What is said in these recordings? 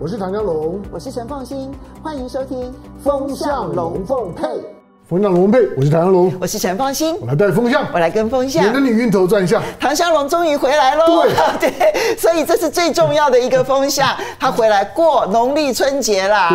我是唐湘龙，我是陈凤新，欢迎收听《风向龙凤配》。风向龙凤配，我是唐湘龙，我是陈凤馨，我来带风向，我来跟风向，免得你晕头转向。唐湘龙终于回来喽！对 对，所以这是最重要的一个风向，他回来过农历春节啦。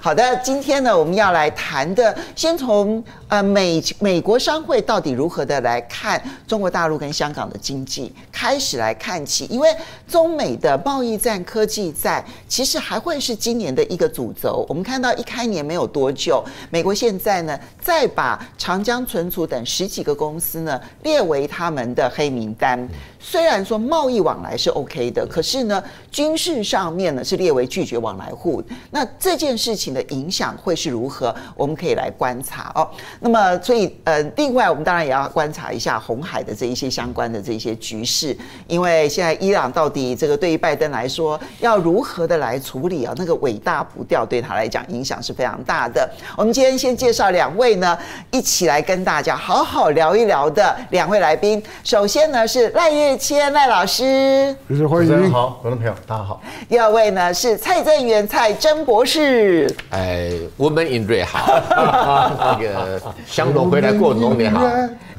好的，今天呢，我们要来谈的，先从呃美美国商会到底如何的来看中国大陆跟香港的经济开始来看起，因为中美的贸易战、科技战，其实还会是今年的一个主轴。我们看到一开年没有多久，美国现在呢再把长江存储等十几个公司呢列为他们的黑名单。虽然说贸易往来是 OK 的，可是呢，军事上面呢是列为拒绝往来户。那这件事情的影响会是如何？我们可以来观察哦。那么，所以呃，另外我们当然也要观察一下红海的这一些相关的这一些局势，因为现在伊朗到底这个对于拜登来说要如何的来处理啊？那个尾大不掉对他来讲影响是非常大的。我们今天先介绍两位呢。一起来跟大家好好聊一聊的两位来宾，首先呢是赖岳谦赖老师，欢迎，好，观众朋友大家好。第二位呢是蔡正元蔡真博士，哎，Woman in Red 好，那个香农回来过农年好。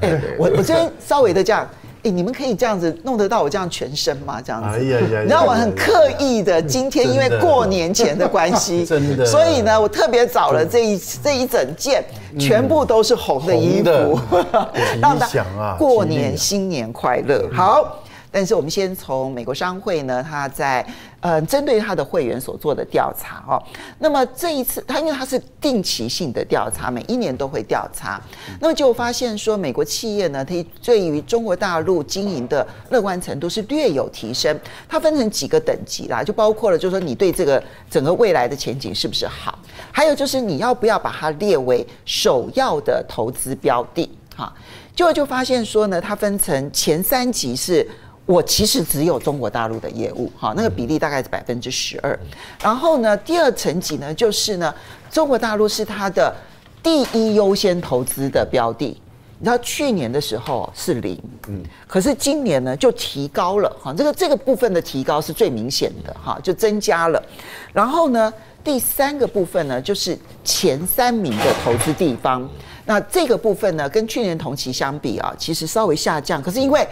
哎，我我这边稍微的这样。欸、你们可以这样子弄得到我这样全身吗？这样子，哎呀呀！然后我很刻意的，今天因为过年前的关系，真的，所以呢，我特别找了这一这一整件，全部都是红的衣服，让大家过年新年快乐。好。但是我们先从美国商会呢，他在呃针对他的会员所做的调查哦。那么这一次，他因为他是定期性的调查，每一年都会调查。那么就发现说，美国企业呢，它对于中国大陆经营的乐观程度是略有提升。它分成几个等级啦，就包括了，就是说你对这个整个未来的前景是不是好？还有就是你要不要把它列为首要的投资标的？哈，就就发现说呢，它分成前三级是。我其实只有中国大陆的业务，哈，那个比例大概是百分之十二。然后呢，第二层级呢，就是呢，中国大陆是它的第一优先投资的标的。你知道去年的时候是零，嗯，可是今年呢就提高了，哈，这个这个部分的提高是最明显的，哈，就增加了。然后呢，第三个部分呢，就是前三名的投资地方。那这个部分呢，跟去年同期相比啊，其实稍微下降，可是因为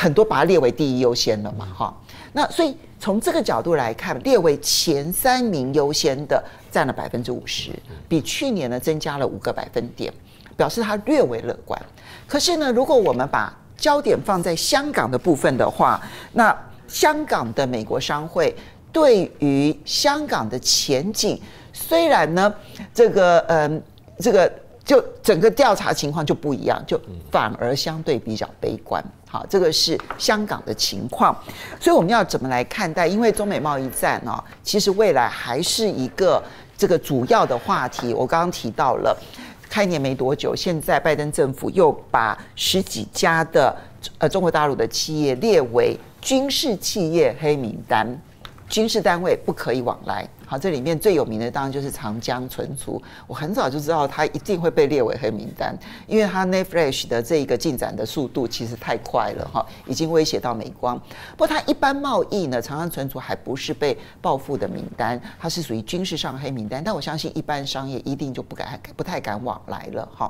很多把它列为第一优先了嘛，哈，那所以从这个角度来看，列为前三名优先的占了百分之五十，比去年呢增加了五个百分点，表示它略为乐观。可是呢，如果我们把焦点放在香港的部分的话，那香港的美国商会对于香港的前景，虽然呢，这个嗯，这个。就整个调查情况就不一样，就反而相对比较悲观。好，这个是香港的情况，所以我们要怎么来看待？因为中美贸易战哦，其实未来还是一个这个主要的话题。我刚刚提到了，开年没多久，现在拜登政府又把十几家的呃中国大陆的企业列为军事企业黑名单，军事单位不可以往来。好，这里面最有名的当然就是长江存储。我很早就知道它一定会被列为黑名单，因为它 net flash 的这个进展的速度其实太快了哈，已经威胁到美光。不过它一般贸易呢，长江存储还不是被报复的名单，它是属于军事上黑名单。但我相信一般商业一定就不敢、不太敢往来了哈。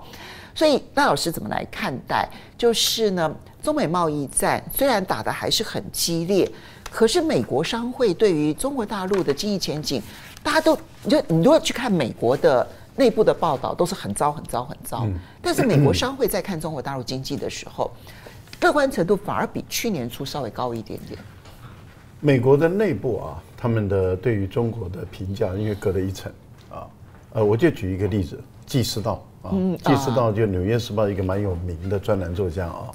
所以那老师怎么来看待？就是呢，中美贸易战虽然打得还是很激烈。可是美国商会对于中国大陆的经济前景，大家都你就你如果去看美国的内部的报道，都是很糟、很糟、很糟。但是美国商会在看中国大陆经济的时候，乐观程度反而比去年初稍微高一点点。美国的内部啊，他们的对于中国的评价，因为隔了一层啊，呃，我就举一个例子，纪思道啊，纪思道就《纽约时报》一个蛮有名的专栏作家啊。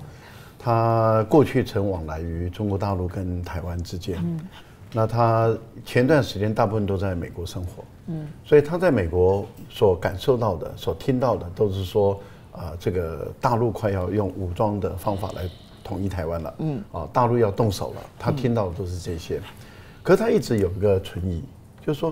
他过去曾往来于中国大陆跟台湾之间，那他前段时间大部分都在美国生活，嗯，所以他在美国所感受到的、所听到的都是说，啊，这个大陆快要用武装的方法来统一台湾了，嗯，啊，大陆要动手了，他听到的都是这些，可是他一直有一个存疑，就是说。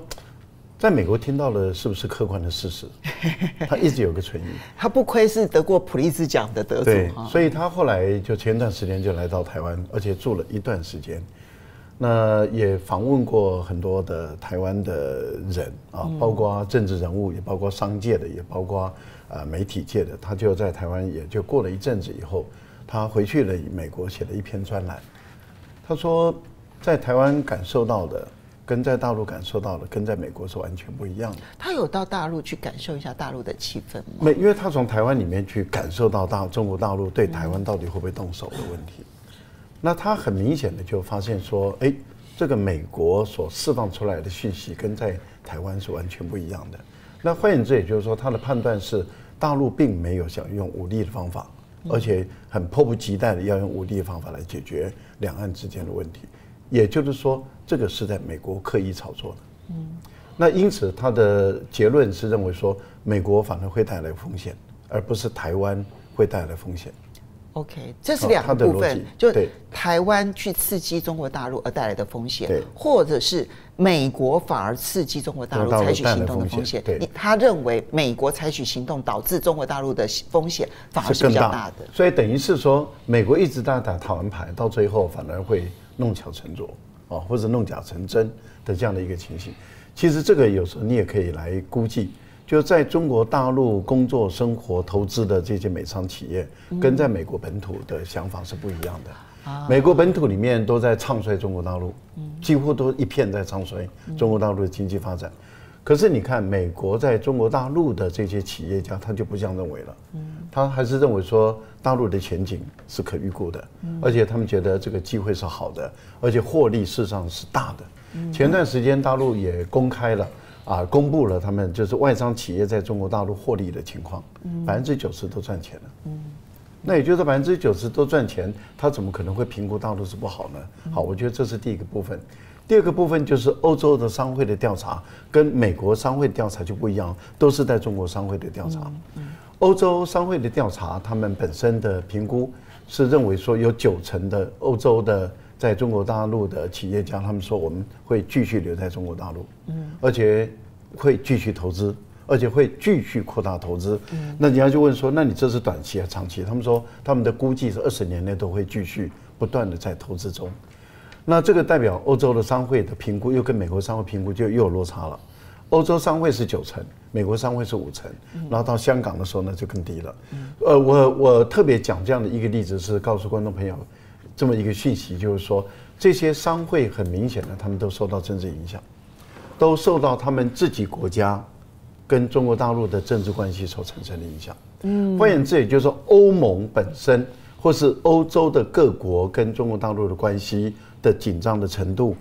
在美国听到了是不是客观的事实？他一直有个存疑。他不亏是得过普利兹奖的得主，对，所以他后来就前段时间就来到台湾，而且住了一段时间。那也访问过很多的台湾的人啊，包括政治人物，也包括商界的，也包括啊媒体界的。他就在台湾，也就过了一阵子以后，他回去了美国，写了一篇专栏。他说，在台湾感受到的，跟在大陆感受到的，跟在美国是完全不一样的。他有到大陆去感受一下大陆的气氛吗？没，因为他从台湾里面去感受到大中国大陆对台湾到底会不会动手的问题。那他很明显的就发现说，哎，这个美国所释放出来的讯息跟在台湾是完全不一样的。那换言之，也就是说，他的判断是大陆并没有想用武力的方法，而且很迫不及待的要用武力的方法来解决两岸之间的问题。也就是说，这个是在美国刻意炒作的。嗯。那因此，他的结论是认为说，美国反而会带来风险，而不是台湾会带来风险。OK，这是两个部分，就台湾去刺激中国大陆而带来的风险，或者是美国反而刺激中国大陆采取行动的风险。对，他认为美国采取行动导致中国大陆的风险反而是比较大的。所以等于是说，美国一直在打台湾牌，到最后反而会弄巧成拙啊，或者弄假成真的这样的一个情形。其实这个有时候你也可以来估计。就在中国大陆工作、生活、投资的这些美商企业，跟在美国本土的想法是不一样的。美国本土里面都在唱衰中国大陆，几乎都一片在唱衰中国大陆的经济发展。可是你看，美国在中国大陆的这些企业家，他就不这样认为了。嗯他还是认为说，大陆的前景是可预估的，而且他们觉得这个机会是好的，而且获利事实上是大的。前段时间大陆也公开了。啊，公布了他们就是外商企业在中国大陆获利的情况，百分之九十都赚钱了。嗯，那也就是百分之九十都赚钱，他怎么可能会评估大陆是不好呢？好，我觉得这是第一个部分。第二个部分就是欧洲的商会的调查跟美国商会调查就不一样，都是在中国商会的调查。欧洲商会的调查，他们本身的评估是认为说有九成的欧洲的。在中国大陆的企业家，他们说我们会继续留在中国大陆，嗯，而且会继续投资，而且会继续扩大投资。嗯，那你要就问说，那你这是短期还是长期？他们说他们的估计是二十年内都会继续不断的在投资中。那这个代表欧洲的商会的评估又跟美国商会评估就又有落差了。欧洲商会是九成，美国商会是五成，然后到香港的时候呢就更低了。呃，我我特别讲这样的一个例子是告诉观众朋友。这么一个讯息，就是说，这些商会很明显的，他们都受到政治影响，都受到他们自己国家跟中国大陆的政治关系所产生的影响。嗯，换言之，也就是说，欧盟本身或是欧洲的各国跟中国大陆的关系的紧张的程度。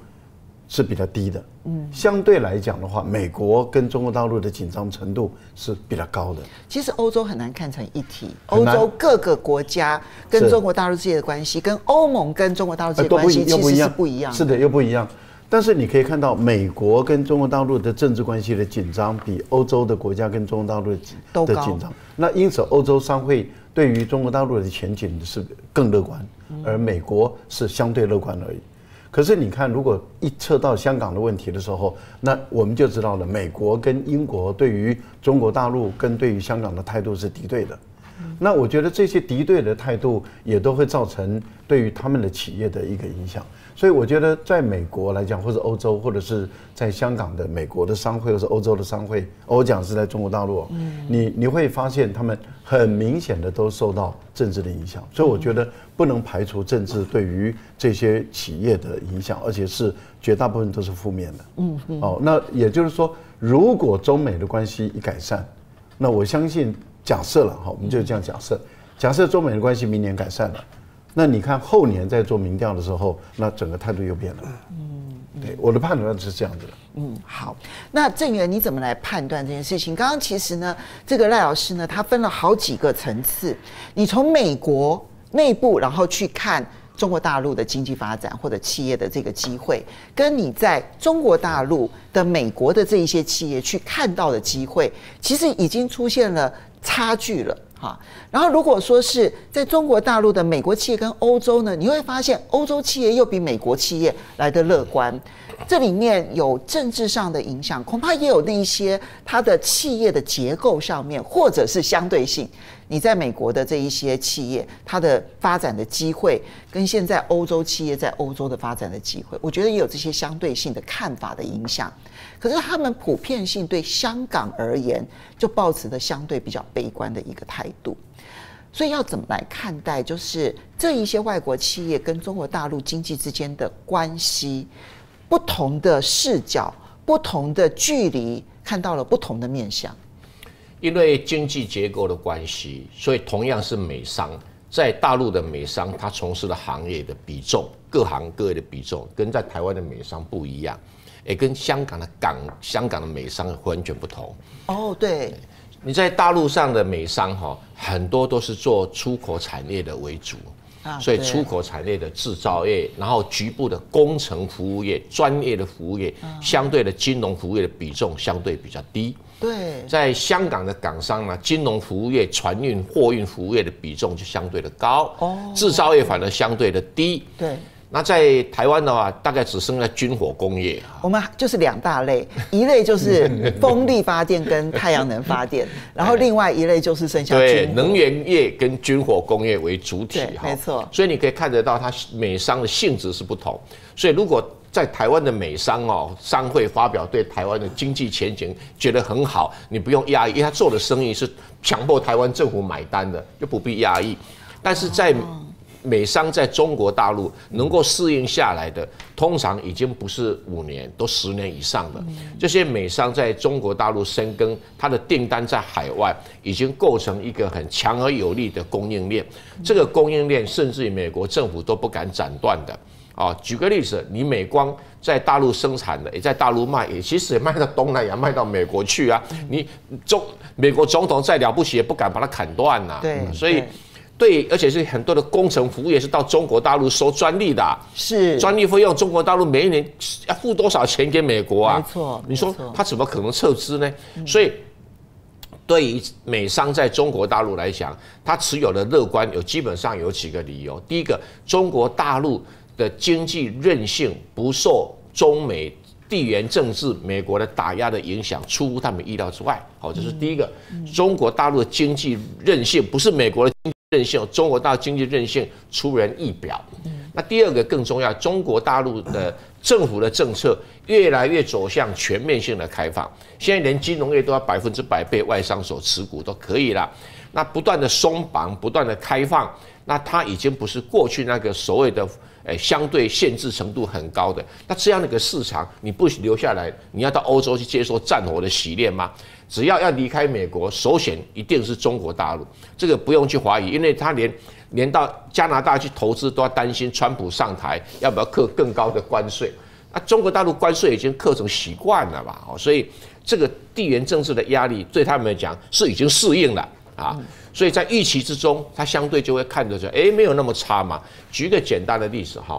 是比较低的，嗯，相对来讲的话，美国跟中国大陆的紧张程度是比较高的。其实欧洲很难看成一体，欧洲各个国家跟中国大陆之间的关系，跟欧盟跟中国大陆之间的关系其实是不一样。是的，又不一样。但是你可以看到，美国跟中国大陆的政治关系的紧张，比欧洲的国家跟中国大陆的紧张。那因此，欧洲商会对于中国大陆的前景是更乐观，而美国是相对乐观而已。可是你看，如果一测到香港的问题的时候，那我们就知道了，美国跟英国对于中国大陆跟对于香港的态度是敌对的。那我觉得这些敌对的态度也都会造成对于他们的企业的一个影响。所以我觉得，在美国来讲，或者欧洲，或者是在香港的美国的商会，或者是欧洲的商会，我讲是在中国大陆，嗯你你会发现他们很明显的都受到政治的影响。所以我觉得不能排除政治对于这些企业的影响，而且是绝大部分都是负面的。嗯嗯。哦，那也就是说，如果中美的关系一改善，那我相信，假设了哈，我们就这样假设，假设中美的关系明年改善了。那你看后年在做民调的时候，那整个态度又变了。嗯，对，我的判断是这样子的。嗯，好，那郑源你怎么来判断这件事情？刚刚其实呢，这个赖老师呢，他分了好几个层次。你从美国内部，然后去看中国大陆的经济发展或者企业的这个机会，跟你在中国大陆的美国的这一些企业去看到的机会，其实已经出现了差距了。哈，然后如果说是在中国大陆的美国企业跟欧洲呢，你会发现欧洲企业又比美国企业来的乐观，这里面有政治上的影响，恐怕也有那一些它的企业的结构上面，或者是相对性。你在美国的这一些企业，它的发展的机会，跟现在欧洲企业在欧洲的发展的机会，我觉得也有这些相对性的看法的影响。可是他们普遍性对香港而言，就抱持的相对比较悲观的一个态度。所以要怎么来看待，就是这一些外国企业跟中国大陆经济之间的关系，不同的视角、不同的距离，看到了不同的面向。因为经济结构的关系，所以同样是美商，在大陆的美商，他从事的行业的比重，各行各业的比重，跟在台湾的美商不一样。也跟香港的港、香港的美商完全不同。哦，对，你在大陆上的美商哈，很多都是做出口产业的为主，所以出口产业的制造业，然后局部的工程服务业、专业的服务业，相对的金融服务业的比重相对比较低。对，在香港的港商呢，金融服务业、船运、货运服务业的比重就相对的高。哦，制造业反而相对的低。对。那在台湾的话，大概只剩下军火工业。我们就是两大类，一类就是风力发电跟太阳能发电，然后另外一类就是剩下对能源业跟军火工业为主体哈。没错。所以你可以看得到，它美商的性质是不同。所以如果在台湾的美商哦，商会发表对台湾的经济前景觉得很好，你不用压抑，因为他做的生意是强迫台湾政府买单的，就不必压抑。但是在美商在中国大陆能够适应下来的，通常已经不是五年，都十年以上的。这些美商在中国大陆深耕，它的订单在海外已经构成一个很强而有力的供应链。这个供应链甚至于美国政府都不敢斩断的。啊，举个例子，你美光在大陆生产的，也在大陆卖，也其实也卖到东南亚，卖到美国去啊。你中美国总统再了不起，也不敢把它砍断呐。对，所以。对，而且是很多的工程服务业是到中国大陆收专利的，是专利费用，中国大陆每一年要付多少钱给美国啊？没错，你说他怎么可能撤资呢？所以，对于美商在中国大陆来讲，他持有的乐观有基本上有几个理由。第一个，中国大陆的经济韧性不受中美地缘政治、美国的打压的影响，出乎他们意料之外。好，这是第一个，中国大陆的经济韧性不是美国的。韧性，中国大陆经济韧性出人意表。那第二个更重要，中国大陆的政府的政策越来越走向全面性的开放。现在连金融业都要百分之百被外商所持股都可以了。那不断的松绑，不断的开放，那它已经不是过去那个所谓的诶相对限制程度很高的。那这样的一个市场，你不留下来，你要到欧洲去接受战火的洗练吗？只要要离开美国，首选一定是中国大陆，这个不用去怀疑，因为他连连到加拿大去投资都要担心川普上台要不要课更高的关税。那中国大陆关税已经课成习惯了吧？哦，所以这个地缘政治的压力对他们来讲是已经适应了啊。所以在预期之中，他相对就会看着说，哎，没有那么差嘛。举个简单的例子哈，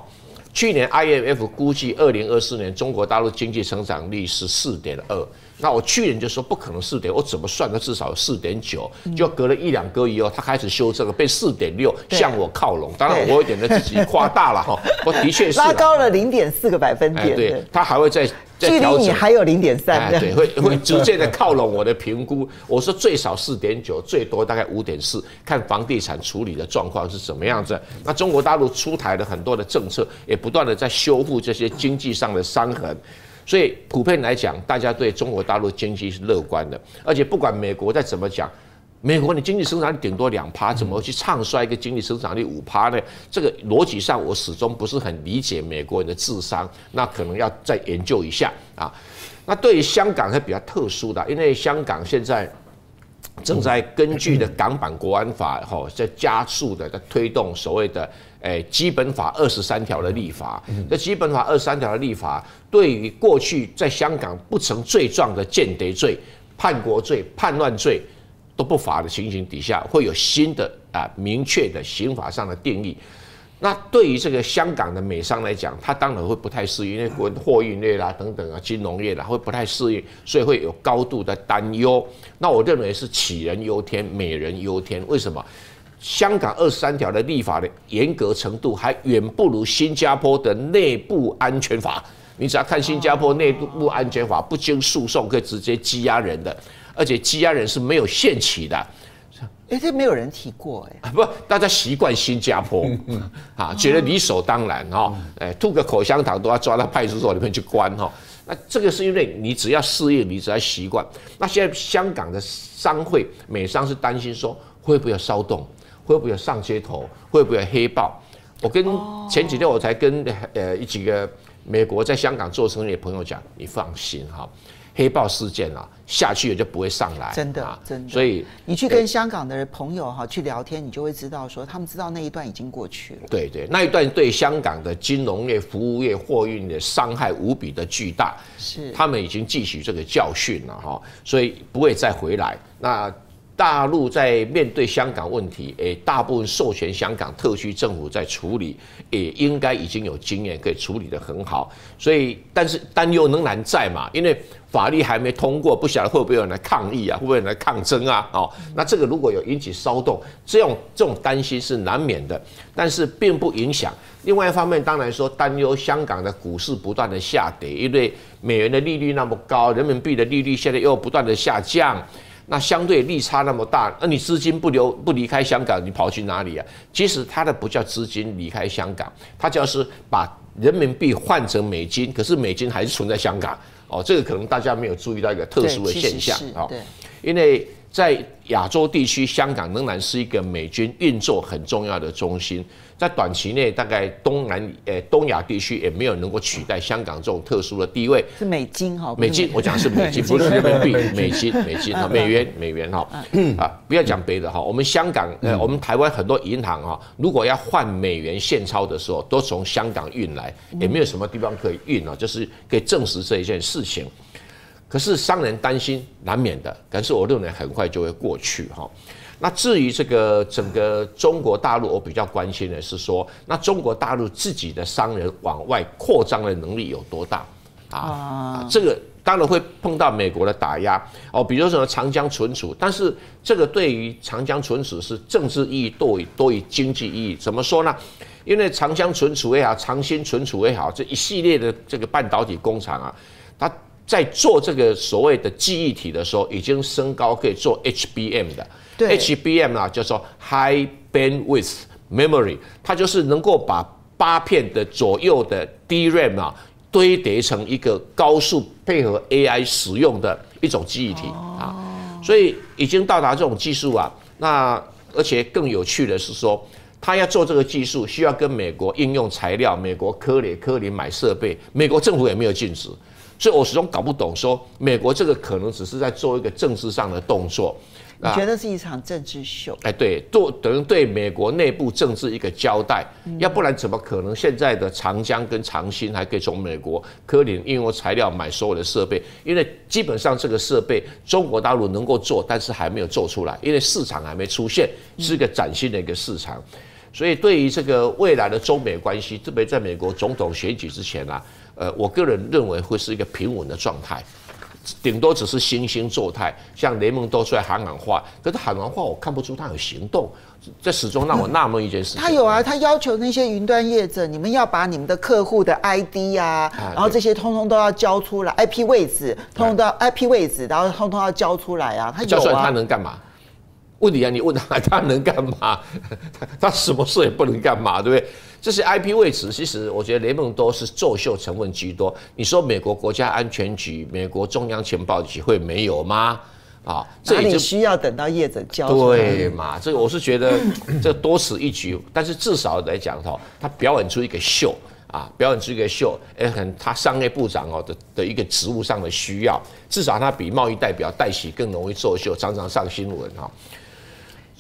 去年 IMF 估计二零二四年中国大陆经济成长率是四点二。那我去年就说不可能四点，我怎么算都至少有四点九，就隔了一两个月以后，他开始修正了，被四点六向我靠拢。当然我有点的自己夸大了哈，我的确是拉高了零点四个百分点。对，他还会再再距离你还有零点三。对，会会 逐渐的靠拢我的评估。我说最少四点九，最多大概五点四，看房地产处理的状况是怎么样子。那中国大陆出台了很多的政策，也不断的在修复这些经济上的伤痕。所以普遍来讲，大家对中国大陆经济是乐观的，而且不管美国再怎么讲，美国你经济增长率顶多两趴，怎么去唱衰一个经济增长率五趴呢？这个逻辑上我始终不是很理解美国人的智商，那可能要再研究一下啊。那对于香港是比较特殊的，因为香港现在正在根据的港版国安法哈，在加速的在推动所谓的。诶，基本法二十三条的立法，这基本法二十三条的立法，对于过去在香港不成罪状的间谍罪、叛国罪、叛乱罪都不罚的情形底下，会有新的啊明确的刑法上的定义。那对于这个香港的美商来讲，他当然会不太适应，因为货运业啦等等啊，金融业啦会不太适应，所以会有高度的担忧。那我认为是杞人忧天，美人忧天。为什么？香港二十三条的立法的严格程度还远不如新加坡的内部安全法。你只要看新加坡内部安全法，不经诉讼可以直接羁押人的，而且羁押人是没有限期的。哎，这没有人提过哎，不，大家习惯新加坡，啊，觉得理所当然哈，哎，吐个口香糖都要抓到派出所里面去关哈。那这个是因为你只要适应，你只要习惯。那现在香港的商会美商是担心说会不会有骚动，会不会有上街头，会不会有黑豹？我跟前几天我才跟呃一几个美国在香港做生意的朋友讲，你放心哈。黑豹事件啊，下去也就不会上来，真的，真的。所以你去跟香港的朋友哈去聊天，你就会知道说，他们知道那一段已经过去了。对对，那一段对香港的金融业、服务业、货运的伤害无比的巨大，是他们已经汲取这个教训了哈，所以不会再回来。那。大陆在面对香港问题，诶，大部分授权香港特区政府在处理，也应该已经有经验，可以处理得很好。所以，但是担忧仍然在嘛，因为法律还没通过，不晓得会不会有人来抗议啊，会不会有人来抗争啊？哦，那这个如果有引起骚动，这种这种担心是难免的，但是并不影响。另外一方面，当然说担忧香港的股市不断的下跌，因为美元的利率那么高，人民币的利率现在又不断的下降。那相对利差那么大，那你资金不留不离开香港，你跑去哪里啊？其实它的不叫资金离开香港，它就是把人民币换成美金，可是美金还是存在香港。哦，这个可能大家没有注意到一个特殊的现象啊。因为在亚洲地区，香港仍然是一个美军运作很重要的中心。在短期内，大概东南呃东亚地区也没有能够取代香港这种特殊的地位。是美金哈，美金，我讲的是美金，不是人民币，美金，美金哈，美元，美元哈，啊，不要讲别的哈。我们香港呃，我们台湾很多银行哈，如果要换美元现钞的时候，都从香港运来，也没有什么地方可以运啊，就是可以证实这一件事情。可是商人担心难免的，但是我认为很快就会过去哈。那至于这个整个中国大陆，我比较关心的是说，那中国大陆自己的商人往外扩张的能力有多大啊？这个当然会碰到美国的打压哦，比如说什么长江存储，但是这个对于长江存储是政治意义多于多于经济意义。怎么说呢？因为长江存储也好，长兴存储也好，这一系列的这个半导体工厂啊，它在做这个所谓的记忆体的时候，已经升高可以做 HBM 的。对 HBM 啊，叫做 High Bandwidth Memory，它就是能够把八片的左右的 DRAM 啊堆叠成一个高速配合 AI 使用的一种记忆体啊，所以已经到达这种技术啊。那而且更有趣的是说，他要做这个技术，需要跟美国应用材料、美国科磊、科林买设备，美国政府也没有禁止，所以我始终搞不懂说美国这个可能只是在做一个政治上的动作。你觉得是一场政治秀？哎，对，做等于对美国内部政治一个交代，要不然怎么可能现在的长江跟长兴还可以从美国科林应用材料买所有的设备？因为基本上这个设备中国大陆能够做，但是还没有做出来，因为市场还没出现，是一个崭新的一个市场。所以对于这个未来的中美关系，特别在美国总统选举之前啊，呃，我个人认为会是一个平稳的状态。顶多只是惺惺作态，像雷蒙多出来喊喊话，可是喊完话我看不出他有行动，这始终让我纳闷一件事情。他有啊，他要求那些云端业者，你们要把你们的客户的 ID 啊，然后这些通通都要交出来，IP 位置，通通都要 IP 位置，然后通通要交出来啊。他交出来他能干嘛？问你啊，你问他他能干嘛？他 他什么事也不能干嘛，对不对？这些 IP 位置，其实我觉得雷蒙多是作秀成分居多。你说美国国家安全局、美国中央情报局会没有吗？啊，这里需要等到业者交。对嘛？这个我是觉得这多此一举。但是至少来讲哈，他表演出一个秀啊，表演出一个秀，哎，很他商业部长哦的的一个职务上的需要，至少他比贸易代表戴喜更容易作秀，常常上新闻哈。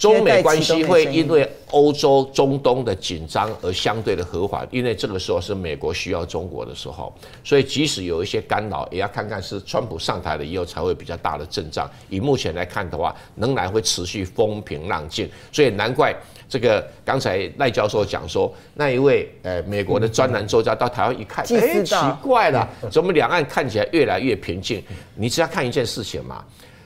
中美关系会因为欧洲、中东的紧张而相对的和缓，因为这个时候是美国需要中国的时候，所以即使有一些干扰，也要看看是川普上台了以后才会比较大的阵仗。以目前来看的话，仍然会持续风平浪静，所以难怪这个刚才赖教授讲说，那一位呃美国的专栏作家到台湾一看，哎，奇怪了，怎么两岸看起来越来越平静？你只要看一件事情嘛。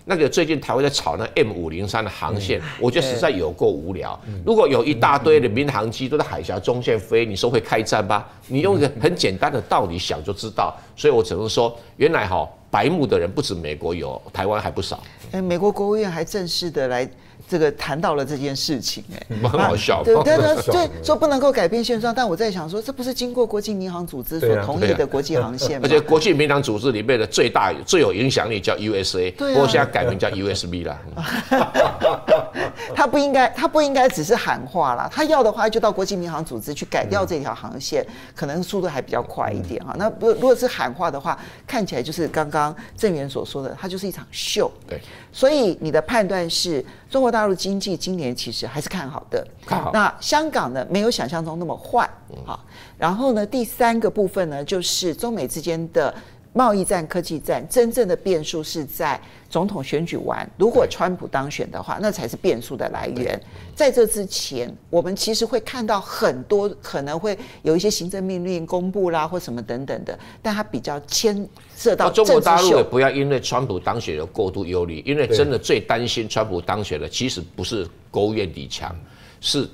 那个最近台湾在炒那 M 五零三的航线，我觉得实在有够无聊。如果有一大堆的民航机都在海峡中线飞，你说会开战吧？你用一个很简单的道理想就知道。所以我只能说，原来哈白目的人不止美国有，台湾还不少。哎，美国国务院还正式的来。这个谈到了这件事情，哎，很好笑。对对对，对，说不能够改变现状，但我在想说，这不是经过国际民航组织所同意的国际航线吗？而且国际民航组织里面的最大、最有影响力叫 USA，不过现在改名叫 USB 了。他不应该，他不应该只是喊话啦，他要的话就到国际民航组织去改掉这条航线，可能速度还比较快一点哈。那如如果是喊话的话，看起来就是刚刚郑源所说的，它就是一场秀。对，所以你的判断是中国大陆经济今年其实还是看好的，看好。那香港呢，没有想象中那么坏，好。然后呢，第三个部分呢，就是中美之间的贸易战、科技战，真正的变数是在总统选举完，如果川普当选的话，那才是变数的来源。在这之前，我们其实会看到很多可能会有一些行政命令公布啦，或什么等等的，但它比较牵涉到中国大陆也不要因为川普当选而过度忧虑，因为真的最担心川普当选的，其实不是国务院李强，是。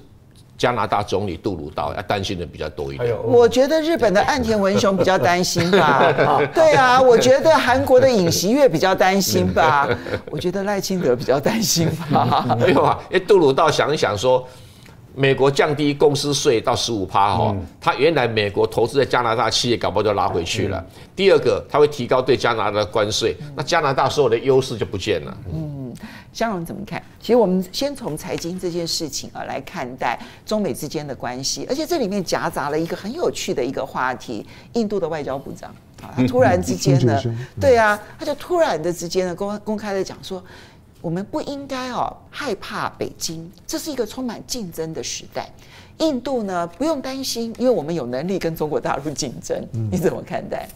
加拿大总理杜鲁道要担心的比较多一点。我觉得日本的岸田文雄比较担心吧。对啊，我觉得韩国的尹锡悦比较担心吧。我觉得赖清德比较担心吧。没有啊，因为杜鲁道想一想说，美国降低公司税到十五趴哈，他原来美国投资在加拿大企业搞不好就拉回去了。第二个，他会提高对加拿大的关税，那加拿大所有的优势就不见了。嗯。香蓉怎么看？其实我们先从财经这件事情啊来看待中美之间的关系，而且这里面夹杂了一个很有趣的一个话题：印度的外交部长啊，他 突然之间呢，对啊，他就突然的之间呢公公开的讲说，我们不应该哦害怕北京，这是一个充满竞争的时代。印度呢不用担心，因为我们有能力跟中国大陆竞争。你怎么看待？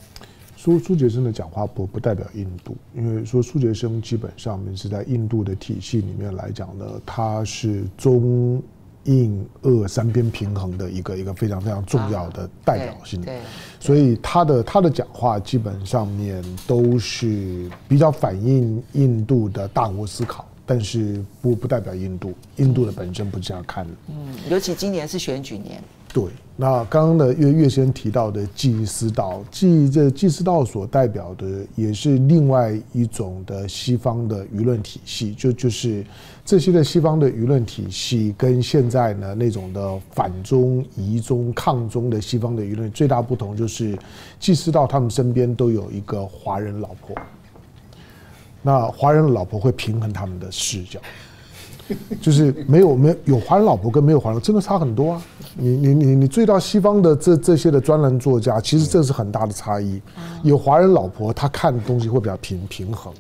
苏苏杰生的讲话不不代表印度，因为说苏杰生基本上面是在印度的体系里面来讲呢，他是中印俄三边平衡的一个一个非常非常重要的代表性。对，所以他的他的讲话基本上面都是比较反映印度的大国思考，但是不不代表印度，印度的本身不是这样看的。嗯，尤其今年是选举年。对，那刚刚的岳岳先提到的济思道，济这济思道所代表的也是另外一种的西方的舆论体系，就就是这些的西方的舆论体系跟现在呢那种的反中、疑中、抗中的西方的舆论最大不同就是济思道他们身边都有一个华人老婆，那华人老婆会平衡他们的视角。就是没有没有有华人老婆跟没有华人真的差很多啊！你你你你追到西方的这这些的专栏作家，其实这是很大的差异。有华人老婆，他看的东西会比较平平衡。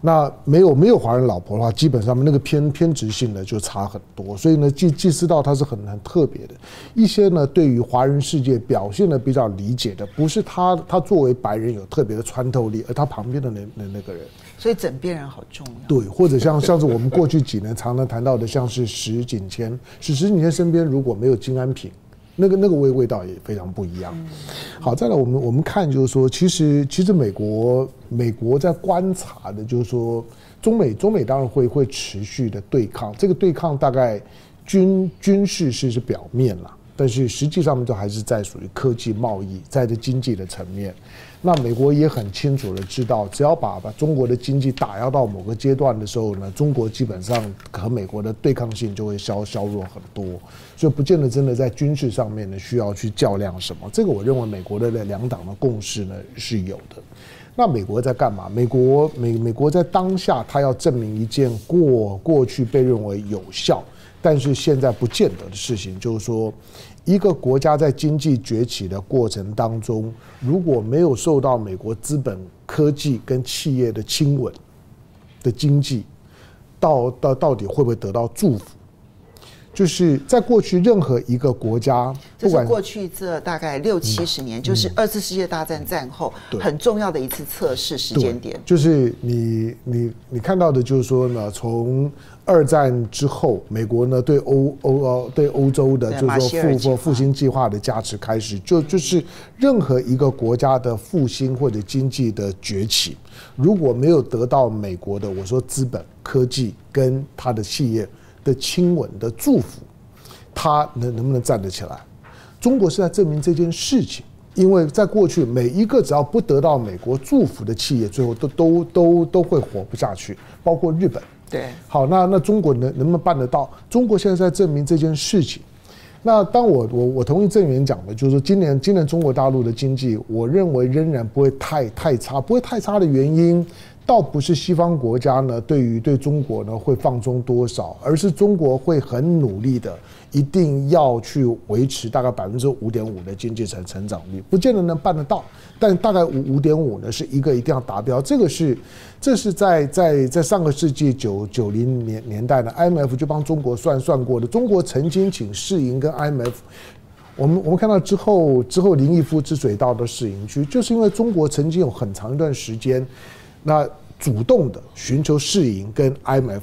那没有没有华人老婆的话，基本上那个偏偏执性呢就差很多。所以呢，既既知道他是很很特别的。一些呢对于华人世界表现的比较理解的，不是他他作为白人有特别的穿透力，而他旁边的那那那个人。所以枕边人好重要。对，或者像像是我们过去几年常常谈到的，像是石景谦，石石景谦身边如果没有金安平，那个那个味味道也非常不一样。好，再来我们我们看就是说，其实其实美国美国在观察的就是说，中美中美当然会会持续的对抗，这个对抗大概军军事是是表面了，但是实际上面都还是在属于科技贸易，在这经济的层面。那美国也很清楚的知道，只要把把中国的经济打压到某个阶段的时候呢，中国基本上和美国的对抗性就会削削弱很多，所以不见得真的在军事上面呢需要去较量什么。这个我认为美国的两党的共识呢是有的。那美国在干嘛？美国美美国在当下，他要证明一件过过去被认为有效，但是现在不见得的事情，就是说。一个国家在经济崛起的过程当中，如果没有受到美国资本、科技跟企业的亲吻的经济，到到到底会不会得到祝福？就是在过去任何一个国家，这是过去这大概六七十年，就是二次世界大战战后很重要的一次测试时间点。就是你你你看到的，就是说呢，从二战之后，美国呢对欧欧呃对欧洲的，就是说复复复兴计划的加持开始，就就是任何一个国家的复兴或者经济的崛起，如果没有得到美国的我说资本、科技跟它的企业的亲吻的祝福，他能能不能站得起来？中国是在证明这件事情。因为在过去每一个只要不得到美国祝福的企业，最后都都都都会活不下去，包括日本。对，好，那那中国能能不能办得到？中国现在在证明这件事情。那当我我我同意郑源讲的，就是说今年今年中国大陆的经济，我认为仍然不会太太差，不会太差的原因，倒不是西方国家呢对于对中国呢会放松多少，而是中国会很努力的。一定要去维持大概百分之五点五的经济成成长率，不见得能办得到，但大概五五点五呢是一个一定要达标。这个是，这是在在在上个世纪九九零年年代呢，IMF 就帮中国算算过的。中国曾经请世银跟 IMF，我们我们看到之后之后林毅夫之所以到的世银区，就是因为中国曾经有很长一段时间，那主动的寻求世银跟 IMF。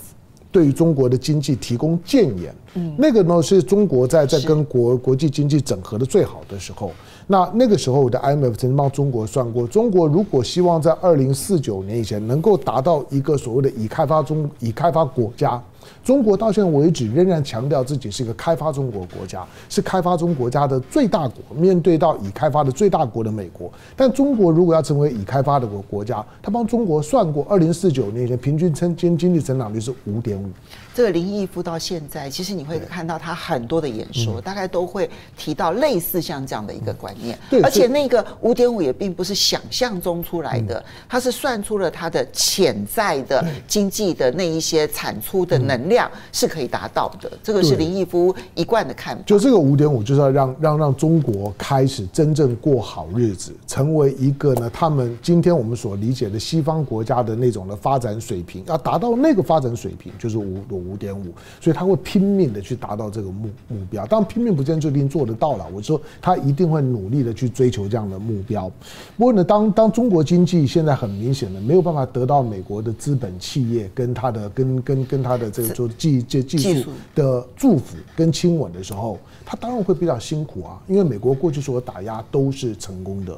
对于中国的经济提供建言，嗯，那个呢是中国在在跟国国际经济整合的最好的时候。那那个时候的 IMF 曾经帮中国算过，中国如果希望在二零四九年以前能够达到一个所谓的已开发中已开发国家。中国到现在为止仍然强调自己是一个开发中国国家，是开发中国家的最大国。面对到已开发的最大国的美国，但中国如果要成为已开发的国国家，他帮中国算过，二零四九年的平均增经经济增长率是五点五。这个林毅夫到现在，其实你会看到他很多的演说，大概都会提到类似像这样的一个观念。对，而且那个五点五也并不是想象中出来的，他是算出了他的潜在的经济的那一些产出的能量。量是可以达到的，这个是林毅夫一贯的看法。就这个五点五，就是要让让让中国开始真正过好日子，成为一个呢，他们今天我们所理解的西方国家的那种的发展水平，要达到那个发展水平，就是五五点五。所以他会拼命的去达到这个目目标。当然拼命不见就一定做得到了，我说他一定会努力的去追求这样的目标。不过呢，当当中国经济现在很明显的没有办法得到美国的资本企业跟他的跟跟跟他的这个做。技这技术的祝福跟亲吻的时候，他当然会比较辛苦啊，因为美国过去所打压都是成功的，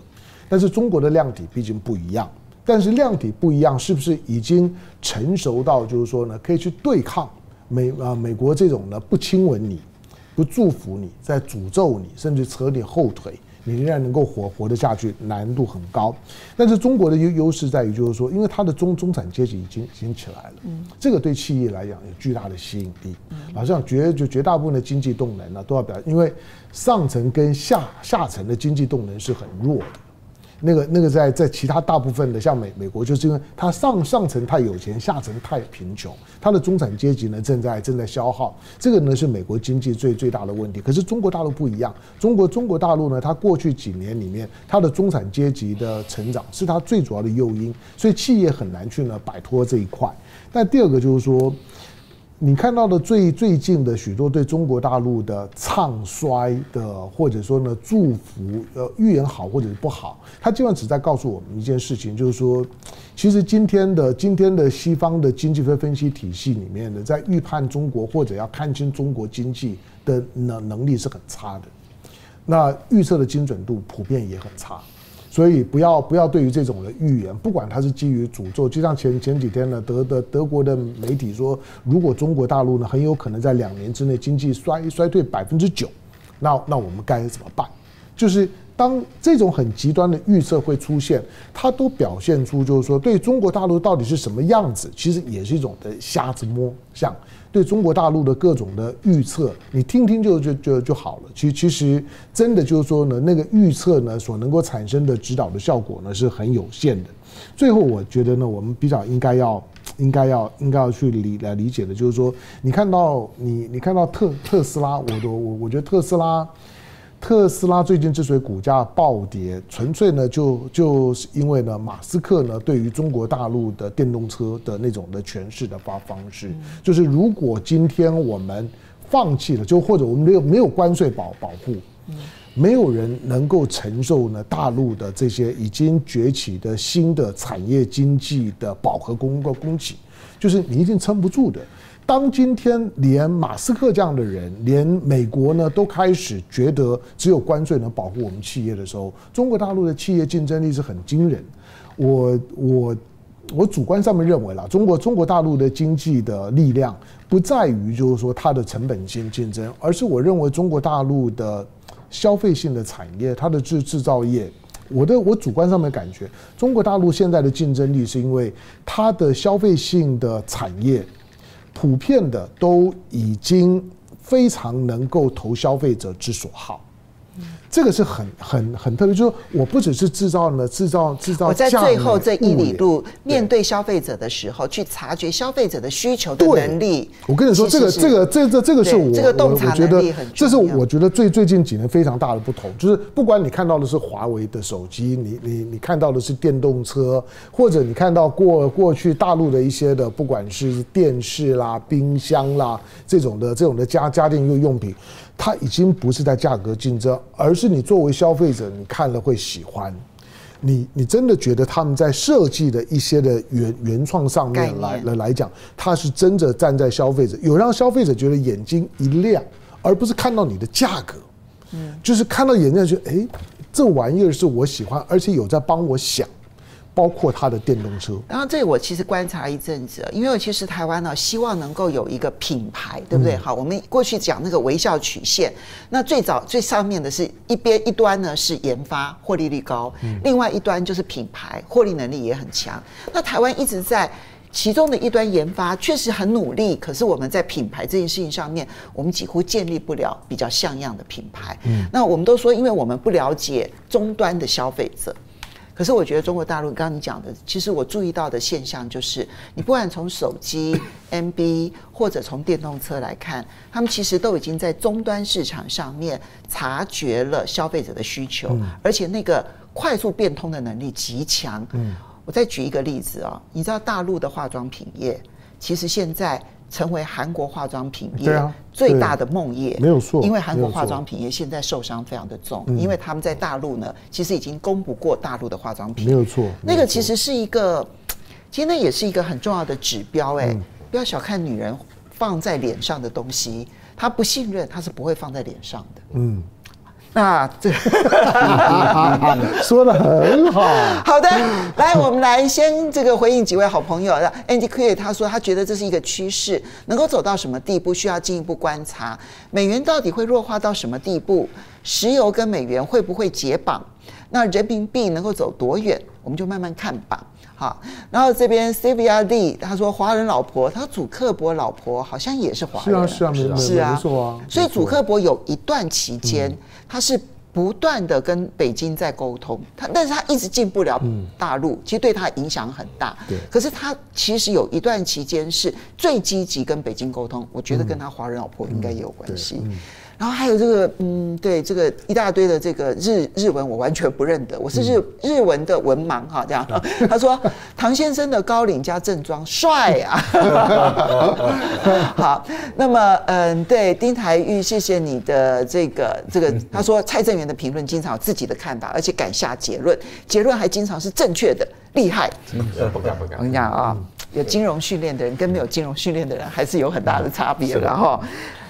但是中国的量体毕竟不一样，但是量体不一样，是不是已经成熟到就是说呢，可以去对抗美啊美国这种呢不亲吻你、不祝福你、在诅咒你，甚至扯你后腿？你仍然能够活活得下去，难度很高。但是中国的优优势在于，就是说，因为它的中中产阶级已经已经起来了，嗯，这个对企业来讲有巨大的吸引力。好像绝就绝大部分的经济动能呢，都要表，因为上层跟下下层的经济动能是很弱的。那个那个在在其他大部分的像美美国，就是因为它上上层太有钱，下层太贫穷，它的中产阶级呢正在正在消耗，这个呢是美国经济最最大的问题。可是中国大陆不一样，中国中国大陆呢，它过去几年里面，它的中产阶级的成长是它最主要的诱因，所以企业很难去呢摆脱这一块。但第二个就是说。你看到的最最近的许多对中国大陆的唱衰的，或者说呢祝福，呃，预言好或者是不好，他基本上只在告诉我们一件事情，就是说，其实今天的今天的西方的经济分分析体系里面的，在预判中国或者要看清中国经济的能能力是很差的，那预测的精准度普遍也很差。所以不要不要对于这种的预言，不管它是基于诅咒，就像前前几天呢，德德德国的媒体说，如果中国大陆呢很有可能在两年之内经济衰衰退百分之九，那那我们该怎么办？就是当这种很极端的预测会出现，它都表现出就是说，对中国大陆到底是什么样子，其实也是一种的瞎子摸象。对中国大陆的各种的预测，你听听就就就就好了。其实其实真的就是说呢，那个预测呢所能够产生的指导的效果呢是很有限的。最后我觉得呢，我们比较应该要应该要应该要去理来理解的，就是说，你看到你你看到特特斯拉，我都我我觉得特斯拉。特斯拉最近之所以股价暴跌，纯粹呢就就是因为呢，马斯克呢对于中国大陆的电动车的那种的诠释的方方式，就是如果今天我们放弃了，就或者我们没有没有关税保保护，没有人能够承受呢大陆的这些已经崛起的新的产业经济的饱和供供给，就是你一定撑不住的。当今天连马斯克这样的人，连美国呢都开始觉得只有关税能保护我们企业的时候，中国大陆的企业竞争力是很惊人。我我我主观上面认为啦，中国中国大陆的经济的力量不在于就是说它的成本竞竞争，而是我认为中国大陆的消费性的产业，它的制制造业，我的我主观上面感觉，中国大陆现在的竞争力是因为它的消费性的产业，普遍的都已经非常能够投消费者之所好。这个是很很很特别，就是我不只是制造呢，制造制造。我在最后这一里路面对消费者的时候，去察觉消费者的需求的能力。我跟你说，这个这个这这这个是我这个洞察能力很重要。这是我觉得最最近几年非常大的不同，就是不管你看到的是华为的手机，你你你看到的是电动车，或者你看到过过去大陆的一些的，不管是电视啦、冰箱啦这种的这种的家家电用用品。它已经不是在价格竞争，而是你作为消费者，你看了会喜欢，你你真的觉得他们在设计的一些的原原创上面来来来讲，它是真的站在消费者，有让消费者觉得眼睛一亮，而不是看到你的价格，嗯，就是看到眼睛就哎、欸，这玩意儿是我喜欢，而且有在帮我想。包括它的电动车，然后这我其实观察了一阵子，因为其实台湾呢，希望能够有一个品牌，对不对？好，我们过去讲那个微笑曲线，那最早最上面的是一边一端呢是研发，获利率高，另外一端就是品牌，获利能力也很强。那台湾一直在其中的一端研发，确实很努力，可是我们在品牌这件事情上面，我们几乎建立不了比较像样的品牌。嗯，那我们都说，因为我们不了解终端的消费者。可是我觉得中国大陆刚刚你讲的，其实我注意到的现象就是，你不管从手机、MB 或者从电动车来看，他们其实都已经在终端市场上面察觉了消费者的需求，而且那个快速变通的能力极强。我再举一个例子啊，你知道大陆的化妆品业，其实现在。成为韩国化妆品业最大的梦魇，没有错。因为韩国化妆品业现在受伤非常的重，因为他们在大陆呢，其实已经攻不过大陆的化妆品，没有错。那个其实是一个，其实那也是一个很重要的指标，哎，不要小看女人放在脸上的东西，她不信任，她是不会放在脸上的，嗯。那这 说的很好。好的，来，我们来先这个回应几位好朋友。Andy Quay 他说他觉得这是一个趋势，能够走到什么地步需要进一步观察。美元到底会弱化到什么地步？石油跟美元会不会解绑？那人民币能够走多远？我们就慢慢看吧。好，然后这边 CVRD 他说华人老婆，他说祖克伯老婆好像也是华人，是啊是啊是啊，没错啊。所以祖克伯有一段期间，他是不断的跟北京在沟通，他但是他一直进不了大陆，其实对他影响很大。对，可是他其实有一段期间是最积极跟北京沟通，我觉得跟他华人老婆应该也有关系。然后还有这个，嗯，对，这个一大堆的这个日日文我完全不认得，我是日日文的文盲哈，这样。他说唐先生的高领加正装帅啊。好，那么嗯，对丁台玉，谢谢你的这个这个。他说蔡正元的评论经常有自己的看法，而且敢下结论，结论还经常是正确的，厉害。不敢不敢。我跟你讲啊，有金融训练的人跟没有金融训练的人还是有很大的差别的，然后。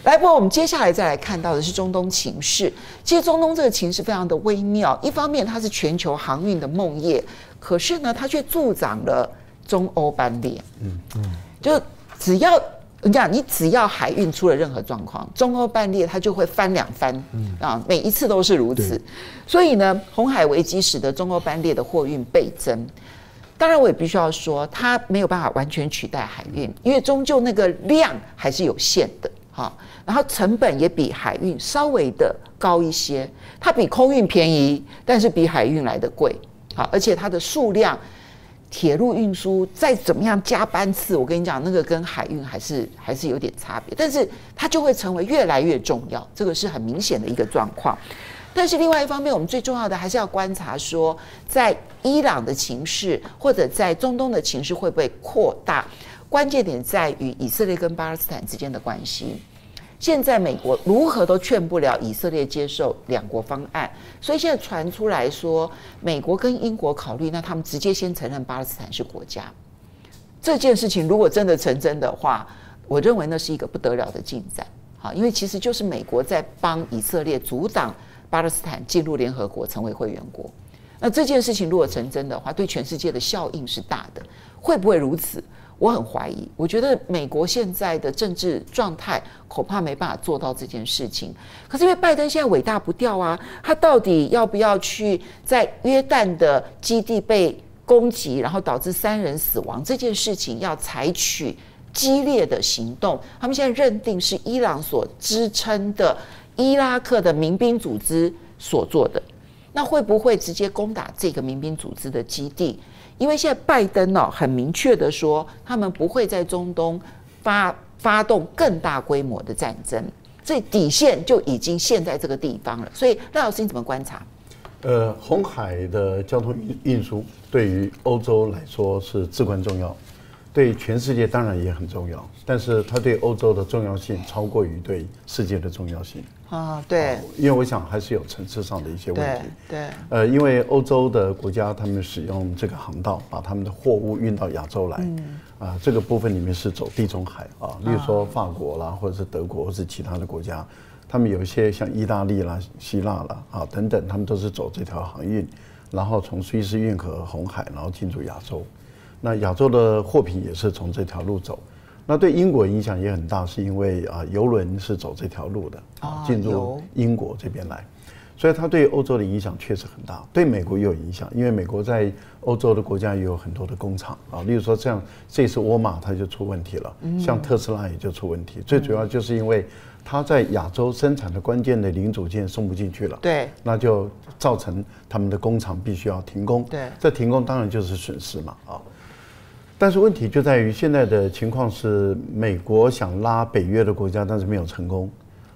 来，不过我们接下来再来看到的是中东情势。其实中东这个情势非常的微妙，一方面它是全球航运的梦魇，可是呢，它却助长了中欧班列。嗯嗯，就只要你讲，你只要海运出了任何状况，中欧班列它就会翻两番。嗯啊，每一次都是如此。所以呢，红海危机使得中欧班列的货运倍增。当然，我也必须要说，它没有办法完全取代海运，因为终究那个量还是有限的。好。然后成本也比海运稍微的高一些，它比空运便宜，但是比海运来的贵。好，而且它的数量，铁路运输再怎么样加班次，我跟你讲，那个跟海运还是还是有点差别。但是它就会成为越来越重要，这个是很明显的一个状况。但是另外一方面，我们最重要的还是要观察说，在伊朗的情势或者在中东的情势会不会扩大？关键点在于以色列跟巴勒斯坦之间的关系。现在美国如何都劝不了以色列接受两国方案，所以现在传出来说，美国跟英国考虑，那他们直接先承认巴勒斯坦是国家。这件事情如果真的成真的话，我认为那是一个不得了的进展。好，因为其实就是美国在帮以色列阻挡巴勒斯坦进入联合国成为会员国。那这件事情如果成真的话，对全世界的效应是大的。会不会如此？我很怀疑，我觉得美国现在的政治状态恐怕没办法做到这件事情。可是因为拜登现在伟大不掉啊，他到底要不要去在约旦的基地被攻击，然后导致三人死亡这件事情，要采取激烈的行动？他们现在认定是伊朗所支撑的伊拉克的民兵组织所做的，那会不会直接攻打这个民兵组织的基地？因为现在拜登呢，很明确的说，他们不会在中东发发动更大规模的战争，这底线就已经陷在这个地方了。所以赖老师你怎么观察？呃，红海的交通运运输对于欧洲来说是至关重要，对全世界当然也很重要，但是它对欧洲的重要性超过于对世界的重要性。啊，对，因为我想还是有层次上的一些问题。对，对呃，因为欧洲的国家他们使用这个航道，把他们的货物运到亚洲来，嗯、啊，这个部分里面是走地中海啊，例如说法国啦，或者是德国，或者是其他的国家，他们有一些像意大利啦、希腊啦啊等等，他们都是走这条航运，然后从苏伊士运河、红海，然后进入亚洲。那亚洲的货品也是从这条路走。那对英国影响也很大，是因为啊，游轮是走这条路的啊，进入英国这边来，所以它对欧洲的影响确实很大。对美国也有影响，因为美国在欧洲的国家也有很多的工厂啊，例如说像这次沃尔玛它就出问题了，像特斯拉也就出问题。最主要就是因为它在亚洲生产的关键的零组件送不进去了，对，那就造成他们的工厂必须要停工，对，这停工当然就是损失嘛，啊。但是问题就在于现在的情况是，美国想拉北约的国家，但是没有成功，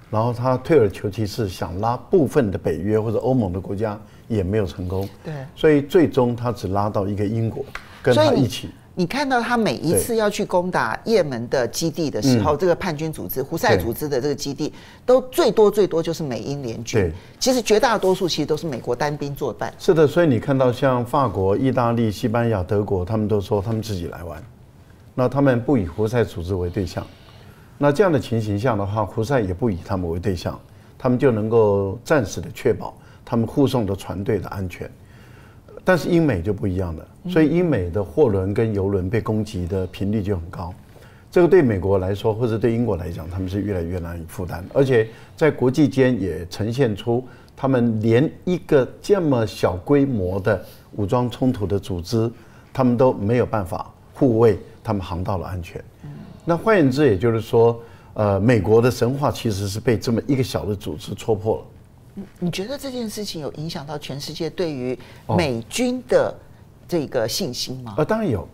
然后他退而求其次，想拉部分的北约或者欧盟的国家也没有成功。对，所以最终他只拉到一个英国，跟他一起。你看到他每一次要去攻打也门的基地的时候，这个叛军组织胡塞组织的这个基地，都最多最多就是美英联军。对，其实绝大多数其实都是美国单兵作战。是的，所以你看到像法国、意大利、西班牙、德国，他们都说他们自己来玩，那他们不以胡塞组织为对象。那这样的情形下的话，胡塞也不以他们为对象，他们就能够暂时的确保他们护送的船队的安全。但是英美就不一样了，所以英美的货轮跟油轮被攻击的频率就很高，这个对美国来说或者对英国来讲，他们是越来越难以负担，而且在国际间也呈现出他们连一个这么小规模的武装冲突的组织，他们都没有办法护卫他们航道的安全。那换言之，也就是说，呃，美国的神话其实是被这么一个小的组织戳破了。你觉得这件事情有影响到全世界对于美军的这个信心吗？啊，当然有，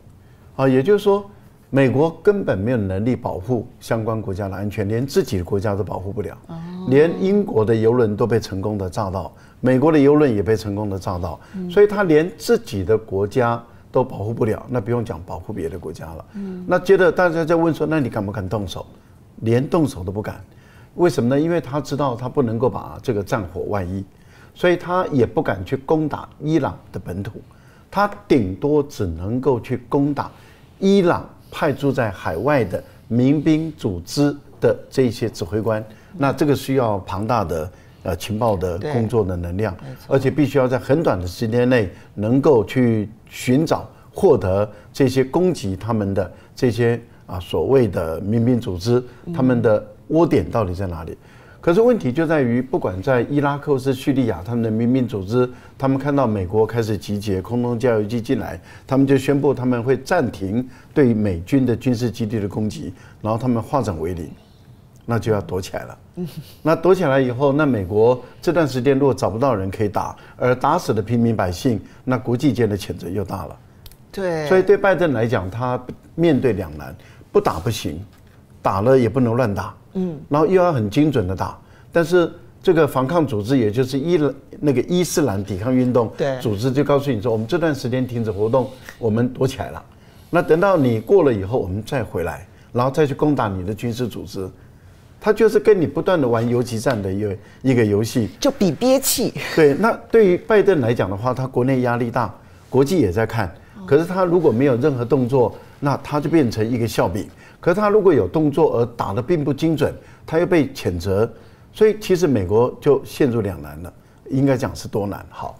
啊，也就是说，美国根本没有能力保护相关国家的安全，连自己的国家都保护不了，连英国的游轮都被成功的炸到，美国的游轮也被成功的炸到，所以他连自己的国家都保护不了，那不用讲保护别的国家了。那接着大家在问说，那你敢不敢动手？连动手都不敢。为什么呢？因为他知道他不能够把这个战火外溢，所以他也不敢去攻打伊朗的本土，他顶多只能够去攻打伊朗派驻在海外的民兵组织的这些指挥官。那这个需要庞大的呃情报的工作的能量，而且必须要在很短的时间内能够去寻找获得这些攻击他们的这些啊所谓的民兵组织他们的。窝点到底在哪里？可是问题就在于，不管在伊拉克或是叙利亚，他们的民兵组织，他们看到美国开始集结空中加油机进来，他们就宣布他们会暂停对美军的军事基地的攻击，然后他们化整为零，那就要躲起来了。那躲起来以后，那美国这段时间如果找不到人可以打，而打死的平民百姓，那国际间的谴责又大了。对，所以对拜登来讲，他面对两难，不打不行，打了也不能乱打。嗯，然后又要很精准的打，但是这个反抗组织，也就是伊那个伊斯兰抵抗运动组织，就告诉你说，我们这段时间停止活动，我们躲起来了。那等到你过了以后，我们再回来，然后再去攻打你的军事组织。他就是跟你不断的玩游击战的一个一个游戏，就比憋气。对，那对于拜登来讲的话，他国内压力大，国际也在看，可是他如果没有任何动作，那他就变成一个笑柄。可是他如果有动作而打的并不精准，他又被谴责，所以其实美国就陷入两难了，应该讲是多难。好，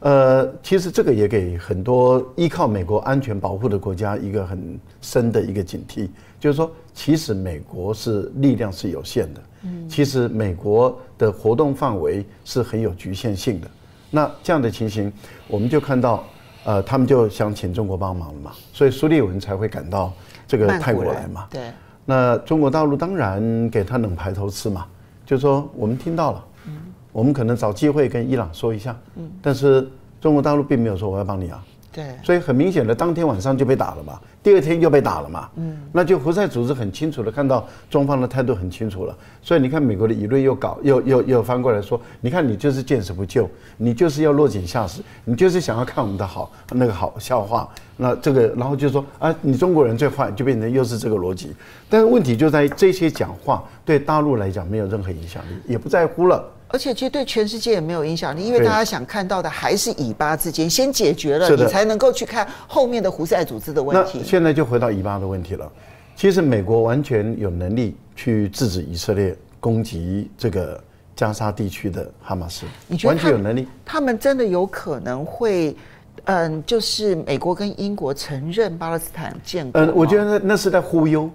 呃，其实这个也给很多依靠美国安全保护的国家一个很深的一个警惕，就是说，其实美国是力量是有限的，嗯，其实美国的活动范围是很有局限性的。那这样的情形，我们就看到，呃，他们就想请中国帮忙了嘛，所以苏利文才会感到这个泰国来嘛。对。那中国大陆当然给他冷排头吃嘛，就是说我们听到了，嗯，我们可能找机会跟伊朗说一下，嗯，但是中国大陆并没有说我要帮你啊。对，所以很明显的，当天晚上就被打了嘛，第二天又被打了嘛，嗯，那就胡塞组织很清楚的看到中方的态度很清楚了，所以你看美国的舆论又搞又又又翻过来说，你看你就是见死不救，你就是要落井下石，你就是想要看我们的好那个好笑话，那这个然后就说啊，你中国人最坏，就变成又是这个逻辑，但是问题就在于这些讲话对大陆来讲没有任何影响力，也不在乎了。而且其实对全世界也没有影响力，因为大家想看到的还是以巴之间先解决了，你才能够去看后面的胡塞组织的问题。那现在就回到以巴的问题了。其实美国完全有能力去制止以色列攻击这个加沙地区的哈马斯，你觉得完全有能力？他们真的有可能会，嗯，就是美国跟英国承认巴勒斯坦建国？嗯，我觉得那那是在忽悠，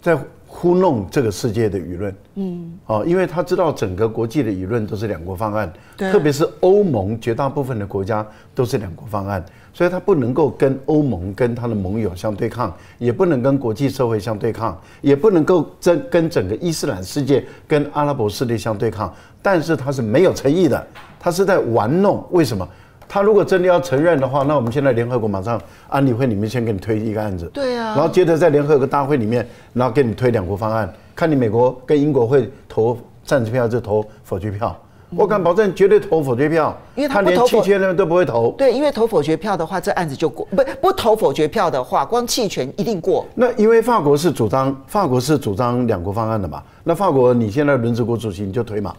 在。糊弄这个世界的舆论，嗯，哦，因为他知道整个国际的舆论都是两国方案，对，特别是欧盟绝大部分的国家都是两国方案，所以他不能够跟欧盟跟他的盟友相对抗，也不能跟国际社会相对抗，也不能够跟跟整个伊斯兰世界跟阿拉伯势力相对抗，但是他是没有诚意的，他是在玩弄，为什么？他如果真的要承认的话，那我们现在联合国马上安理会里面先给你推一个案子，对啊，然后接着在联合国大会里面，然后给你推两国方案，看你美国跟英国会投赞成票就投否决票，我敢保证绝对投否决票，因为他连弃权都不会投。对，因为投否决票的话，这案子就过；不不投否决票的话，光弃权一定过。那因为法国是主张，法国是主张两国方案的嘛，那法国你现在轮值国主席你就推嘛。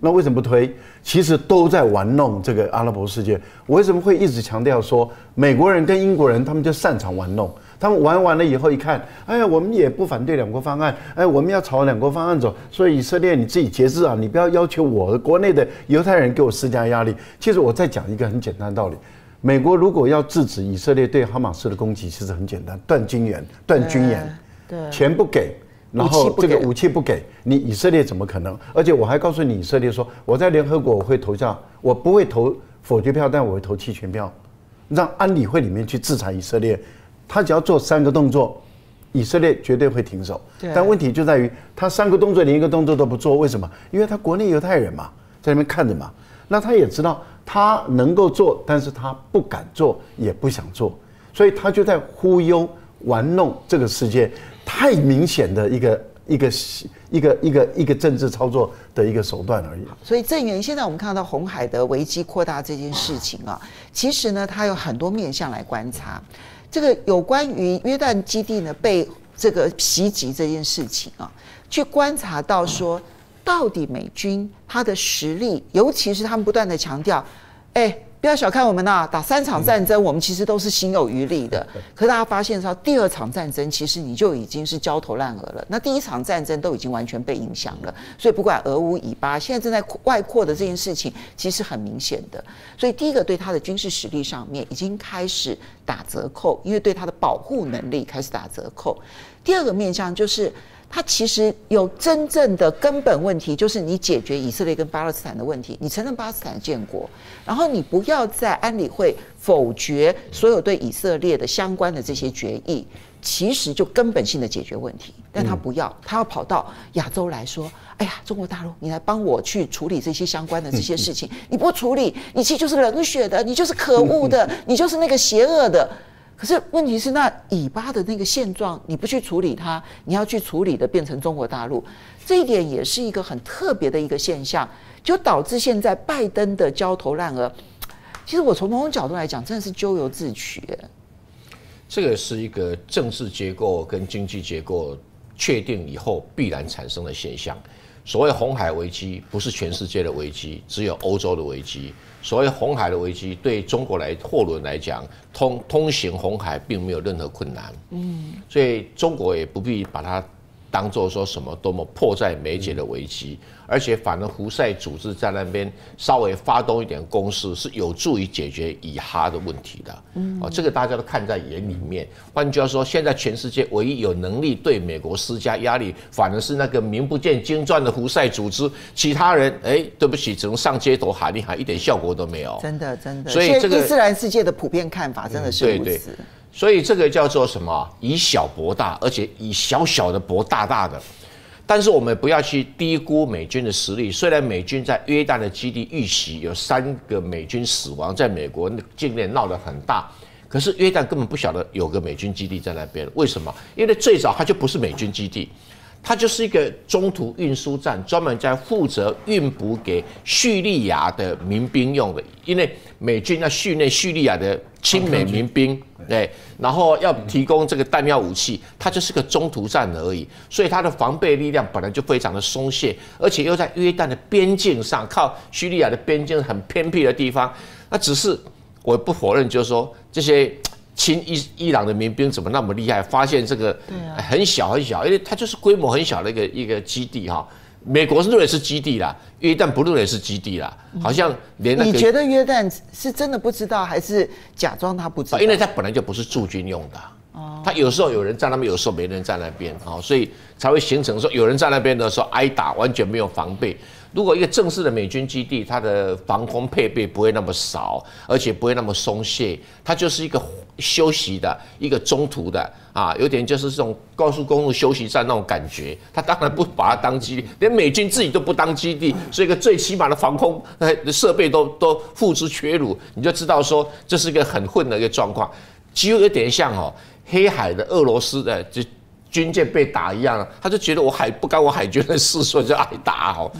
那为什么不推？其实都在玩弄这个阿拉伯世界。我为什么会一直强调说，美国人跟英国人他们就擅长玩弄？他们玩完了以后一看，哎呀，我们也不反对两国方案，哎，我们要朝两国方案走。所以以色列你自己节制啊，你不要要求我国内的犹太人给我施加压力。其实我再讲一个很简单的道理：美国如果要制止以色列对哈马斯的攻击，其实很简单，断军援，断军援，对，钱不给。然后这个武器不给你，以色列怎么可能？而且我还告诉你，以色列说我在联合国我会投下，我不会投否决票，但我会投弃权票，让安理会里面去制裁以色列。他只要做三个动作，以色列绝对会停手。但问题就在于他三个动作连一个动作都不做，为什么？因为他国内犹太人嘛，在那边看着嘛。那他也知道他能够做，但是他不敢做，也不想做，所以他就在忽悠玩弄这个世界。太明显的一个一个一个一个一个政治操作的一个手段而已。所以正源，现在我们看到红海的危机扩大这件事情啊，其实呢，它有很多面向来观察。这个有关于约旦基地呢被这个袭击这件事情啊，去观察到说，到底美军他的实力，尤其是他们不断的强调，哎。不要小看我们呐、啊，打三场战争，我们其实都是心有余力的。可是大家发现到，第二场战争其实你就已经是焦头烂额了。那第一场战争都已经完全被影响了。所以不管俄乌以巴，现在正在外扩的这件事情，其实很明显的。所以第一个对他的军事实力上面已经开始打折扣，因为对他的保护能力开始打折扣。第二个面向就是。它其实有真正的根本问题，就是你解决以色列跟巴勒斯坦的问题，你承认巴勒斯坦建国，然后你不要在安理会否决所有对以色列的相关的这些决议，其实就根本性的解决问题。但他不要，他要跑到亚洲来说：“哎呀，中国大陆，你来帮我去处理这些相关的这些事情，你不处理，你其实就是冷血的，你就是可恶的，你就是那个邪恶的。”可是问题是，那以巴的那个现状，你不去处理它，你要去处理的变成中国大陆，这一点也是一个很特别的一个现象，就导致现在拜登的焦头烂额。其实我从某种角度来讲，真的是咎由自取。这个是一个政治结构跟经济结构确定以后必然产生的现象。所谓红海危机，不是全世界的危机，只有欧洲的危机。所谓红海的危机，对中国来货轮来讲，通通行红海并没有任何困难。嗯，所以中国也不必把它当做说什么多么迫在眉睫的危机，而且反而胡塞组织在那边稍微发动一点攻势，是有助于解决以哈的问题的。嗯，哦，这个大家都看在眼里面。换句话说，现在全世界唯一有能力对美国施加压力，反而是那个名不见经传的胡塞组织。其他人，哎，对不起，只能上街头喊一喊，一点效果都没有。真的，真的。所以这个伊斯兰世界的普遍看法真的是如此。所以这个叫做什么？以小博大，而且以小小的博大大的。但是我们不要去低估美军的实力。虽然美军在约旦的基地遇袭，有三个美军死亡，在美国境内闹得很大。可是约旦根本不晓得有个美军基地在那边。为什么？因为最早它就不是美军基地。它就是一个中途运输站，专门在负责运补给叙利亚的民兵用的。因为美军要训练叙利亚的亲美民兵，对，然后要提供这个弹药武器，它就是个中途站而已。所以它的防备力量本来就非常的松懈，而且又在约旦的边境上，靠叙利亚的边境很偏僻的地方。那只是我不否认，就是说这些。亲伊伊朗的民兵怎么那么厉害？发现这个很小很小，因为它就是规模很小的一个一个基地哈。美国是认为是基地啦，约旦不认为是基地啦，好像连那个。你觉得约旦是真的不知道，还是假装他不知道？因为他本来就不是驻军用的。哦。它有时候有人在那边，有时候没人在那边啊，所以才会形成说有人在那边的时候挨打，完全没有防备。如果一个正式的美军基地，它的防空配备不会那么少，而且不会那么松懈，它就是一个休息的一个中途的啊，有点就是这种高速公路休息站那种感觉。它当然不把它当基地，连美军自己都不当基地，所以一个最起码的防空呃设备都都付之阙如，你就知道说这是一个很混的一个状况，几乎有点像哦黑海的俄罗斯的就军舰被打一样，他就觉得我海不干我海军的事，所以就挨打哦。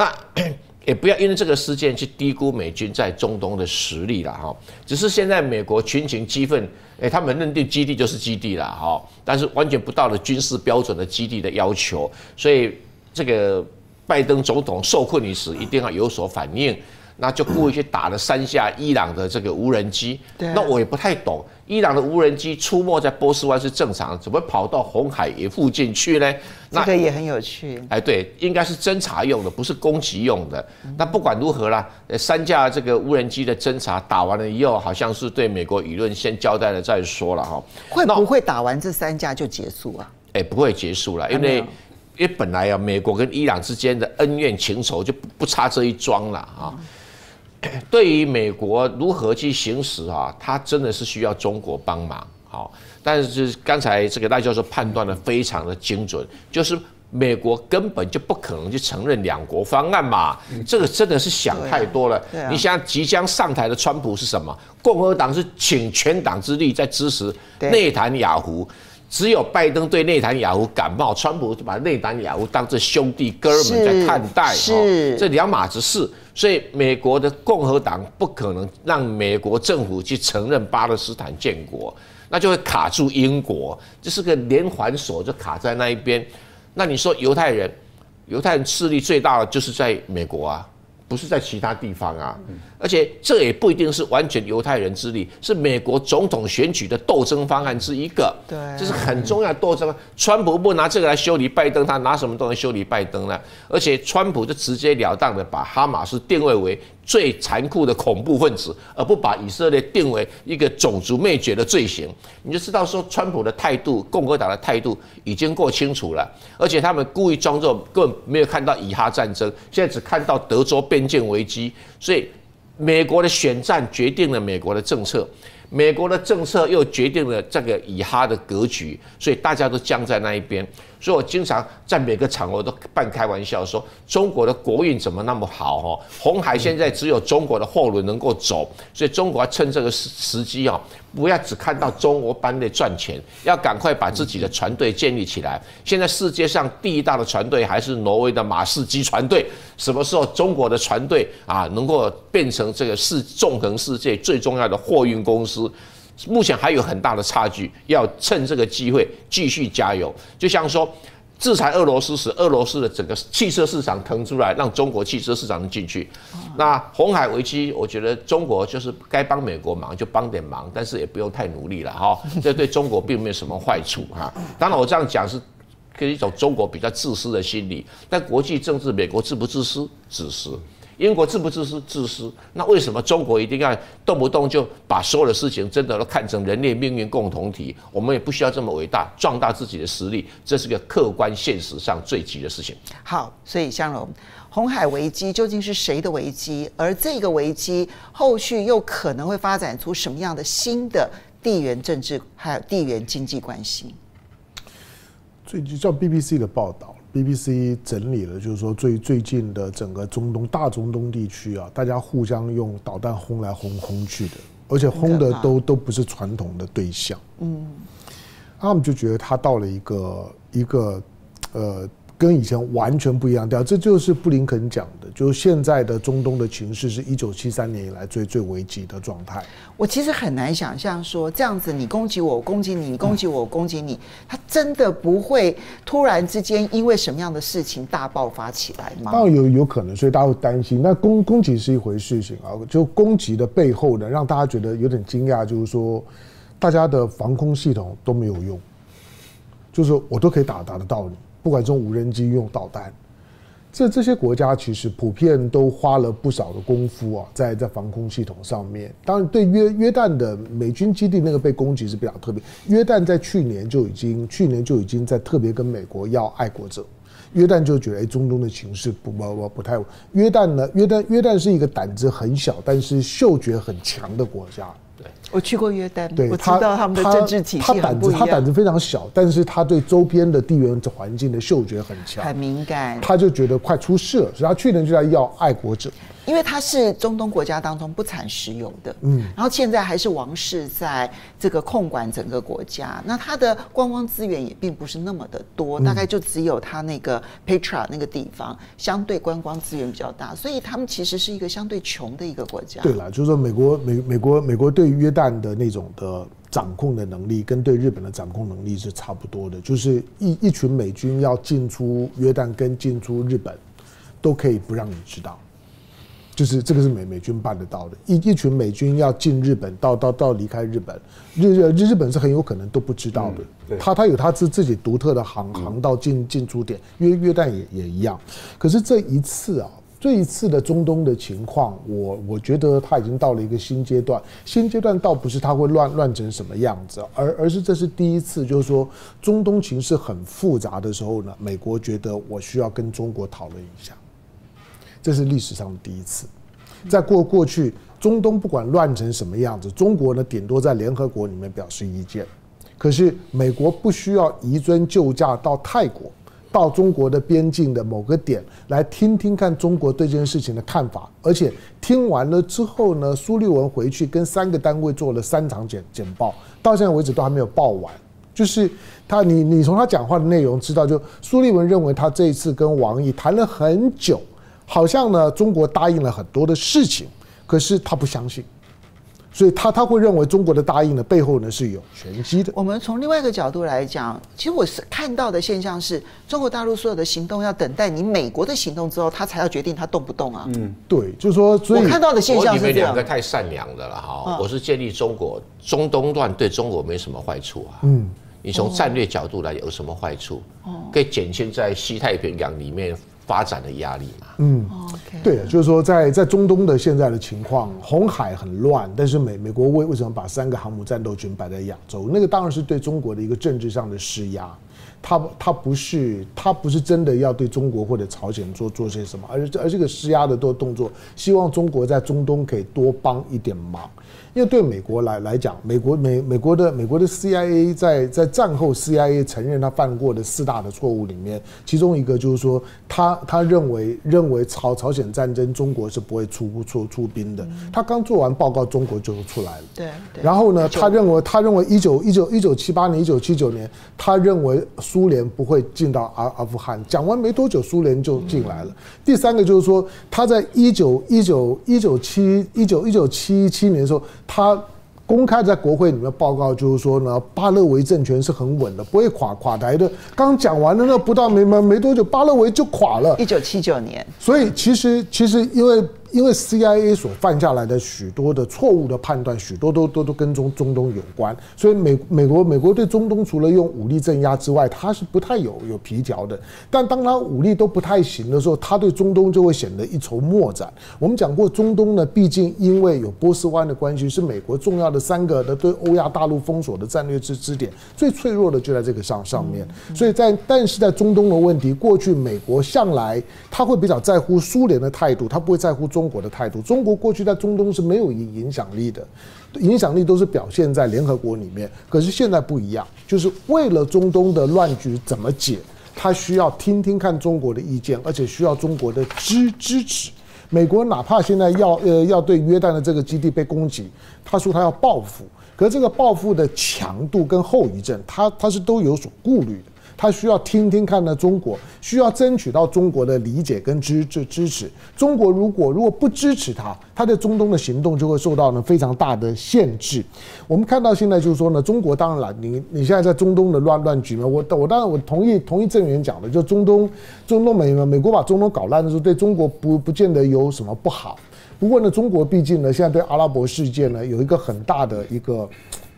那 也不要因为这个事件去低估美军在中东的实力了哈。只是现在美国群情激愤，诶，他们认定基地就是基地了哈，但是完全不到了军事标准的基地的要求，所以这个拜登总统受困于此，一定要有所反应。那就故意去打了三架伊朗的这个无人机，那我也不太懂，伊朗的无人机出没在波斯湾是正常，怎么跑到红海也附近去呢？这个也很有趣。哎，对，应该是侦察用的，不是攻击用的。那不管如何啦，三架这个无人机的侦察打完了以后，好像是对美国舆论先交代了再说了哈。会不会打完这三架就结束啊？哎，不会结束了，因为因为本来啊，美国跟伊朗之间的恩怨情仇就不差这一桩了啊。对于美国如何去行使啊，他真的是需要中国帮忙。好，但是刚才这个赖教授判断的非常的精准，就是美国根本就不可能去承认两国方案嘛。这个真的是想太多了。你想即将上台的川普是什么？共和党是请全党之力在支持内塔雅亚胡。只有拜登对内塔尼亚胡感冒，川普就把内塔尼亚胡当作兄弟哥们在看待，是这两码子事。所以美国的共和党不可能让美国政府去承认巴勒斯坦建国，那就会卡住英国，这是个连环锁，就卡在那一边。那你说犹太人，犹太人势力最大的就是在美国啊。不是在其他地方啊，而且这也不一定是完全犹太人之力，是美国总统选举的斗争方案之一个。对，这是很重要的斗争。川普不拿这个来修理拜登，他拿什么都能修理拜登呢？而且川普就直截了当的把哈马斯定位为最残酷的恐怖分子，而不把以色列定为一个种族灭绝的罪行，你就知道说川普的态度、共和党的态度已经够清楚了。而且他们故意装作根本没有看到以哈战争，现在只看到德州边境危机，所以美国的选战决定了美国的政策。美国的政策又决定了这个以哈的格局，所以大家都僵在那一边。所以我经常在每个场合都半开玩笑说：中国的国运怎么那么好？哦，红海现在只有中国的货轮能够走，所以中国趁这个时时机哦，不要只看到中国班的赚钱，要赶快把自己的船队建立起来。现在世界上第一大的船队还是挪威的马士基船队，什么时候中国的船队啊能够变成这个世纵横世界最重要的货运公司？目前还有很大的差距，要趁这个机会继续加油。就像说，制裁俄罗斯使，俄罗斯的整个汽车市场腾出来，让中国汽车市场能进去。那红海危机，我觉得中国就是该帮美国忙就帮点忙，但是也不用太努力了哈。这对中国并没有什么坏处哈。当然，我这样讲是是一种中国比较自私的心理。但国际政治，美国自不自私？自私。英国自不自私？自私。那为什么中国一定要动不动就把所有的事情真的都看成人类命运共同体？我们也不需要这么伟大，壮大自己的实力，这是个客观现实上最急的事情。好，所以香荣，红海危机究竟是谁的危机？而这个危机后续又可能会发展出什么样的新的地缘政治还有地缘经济关系？最近叫 BBC 的报道。BBC 整理了，就是说最最近的整个中东大中东地区啊，大家互相用导弹轰来轰轰去的，而且轰的都都不是传统的对象。嗯，他们就觉得他到了一个一个呃。跟以前完全不一样掉，这就是布林肯讲的，就是现在的中东的情势是一九七三年以来最最危急的状态。我其实很难想象说这样子，你攻击我，我攻击你，你攻击我，我攻击你，他真的不会突然之间因为什么样的事情大爆发起来吗？当然有有可能，所以大家会担心。那攻攻击是一回事情啊，就攻击的背后呢，让大家觉得有点惊讶，就是说大家的防空系统都没有用，就是我都可以打打得到你。不管用无人机用导弹，这这些国家其实普遍都花了不少的功夫啊，在在防空系统上面。当然，对约约旦的美军基地那个被攻击是比较特别。约旦在去年就已经去年就已经在特别跟美国要爱国者。约旦就觉得，哎，中东的情势不不不不太稳。约旦呢，约旦约旦是一个胆子很小，但是嗅觉很强的国家。对我去过约旦，对，我知道他们的政治体系很不一样。他胆子非常小，但是他对周边的地缘环境的嗅觉很强，很敏感。他就觉得快出事了，所以他去年就在要爱国者。因为它是中东国家当中不产石油的，嗯，然后现在还是王室在这个控管整个国家，那它的观光资源也并不是那么的多，大概就只有它那个 Petra 那个地方相对观光资源比较大，所以他们其实是一个相对穷的一个国家。对了，就是说美国美美国美国对约旦的那种的掌控的能力，跟对日本的掌控能力是差不多的，就是一一群美军要进出约旦跟进出日本，都可以不让你知道。就是这个是美美军办得到的，一一群美军要进日本，到到到离开日本，日日日本是很有可能都不知道的。他他有他自自己独特的航航道进进出点，约约旦也也一样。可是这一次啊，这一次的中东的情况，我我觉得他已经到了一个新阶段。新阶段倒不是他会乱乱成什么样子，而而是这是第一次，就是说中东情势很复杂的时候呢，美国觉得我需要跟中国讨论一下。这是历史上的第一次，在过过去，中东不管乱成什么样子，中国呢顶多在联合国里面表示意见，可是美国不需要移尊就驾到泰国，到中国的边境的某个点来听听看中国对这件事情的看法，而且听完了之后呢，苏立文回去跟三个单位做了三场简简报，到现在为止都还没有报完，就是他你你从他讲话的内容知道，就苏立文认为他这一次跟王毅谈了很久。好像呢，中国答应了很多的事情，可是他不相信，所以他他会认为中国的答应呢背后呢是有玄机的。我们从另外一个角度来讲，其实我是看到的现象是，中国大陆所有的行动要等待你美国的行动之后，他才要决定他动不动啊。嗯，对，就是说，所以我看到的现象是这样。你们两个太善良的了哈。我是建立中国中东乱对中国没什么坏处啊。嗯，你从战略角度来有什么坏处？哦，可以减轻在西太平洋里面。发展的压力嘛，嗯，对，就是说在在中东的现在的情况，红海很乱，但是美美国为为什么把三个航母战斗群摆在亚洲？那个当然是对中国的一个政治上的施压，他他不是他不是真的要对中国或者朝鲜做做些什么，而而这个施压的动动作，希望中国在中东可以多帮一点忙。因为对美国来来讲，美国美美国的美国的 CIA 在在战后 CIA 承认他犯过的四大的错误里面，其中一个就是说他他认为认为朝朝鲜战争中国是不会出出出兵的。他刚做完报告，中国就出来了。对。然后呢，他认为他认为一九一九一九七八年一九七九年，他认为苏联不会进到阿阿富汗。讲完没多久，苏联就进来了。第三个就是说，他在一九一九一九七一九一九七七年的时候。他公开在国会里面报告，就是说呢，巴勒维政权是很稳的，不会垮垮台的。刚讲完了，那不到没没没多久，巴勒维就垮了。一九七九年。所以其实其实因为因为 CIA 所犯下来的许多的错误的判断，许多都都都跟中中东有关，所以美美国美国对中东除了用武力镇压之外，他是不太有有皮条的。但当他武力都不太行的时候，他对中东就会显得一筹莫展。我们讲过，中东呢，毕竟因为有波斯湾的关系，是美国重要的三个的对欧亚大陆封锁的战略支支点，最脆弱的就在这个上上面。所以在但是在中东的问题，过去美国向来他会比较在乎苏联的态度，他不会在乎中。中国的态度，中国过去在中东是没有影影响力的，影响力都是表现在联合国里面。可是现在不一样，就是为了中东的乱局怎么解，他需要听听看中国的意见，而且需要中国的支支持。美国哪怕现在要呃要对约旦的这个基地被攻击，他说他要报复，可是这个报复的强度跟后遗症，他他是都有所顾虑的。他需要听听看呢，中国需要争取到中国的理解跟支支支持。中国如果如果不支持他，他在中东的行动就会受到呢非常大的限制。我们看到现在就是说呢，中国当然了，你你现在在中东的乱乱局嘛，我我当然我同意同意郑源讲的，就中东中东美美国把中东搞烂的时候，对中国不不见得有什么不好。不过呢，中国毕竟呢现在对阿拉伯世界呢有一个很大的一个。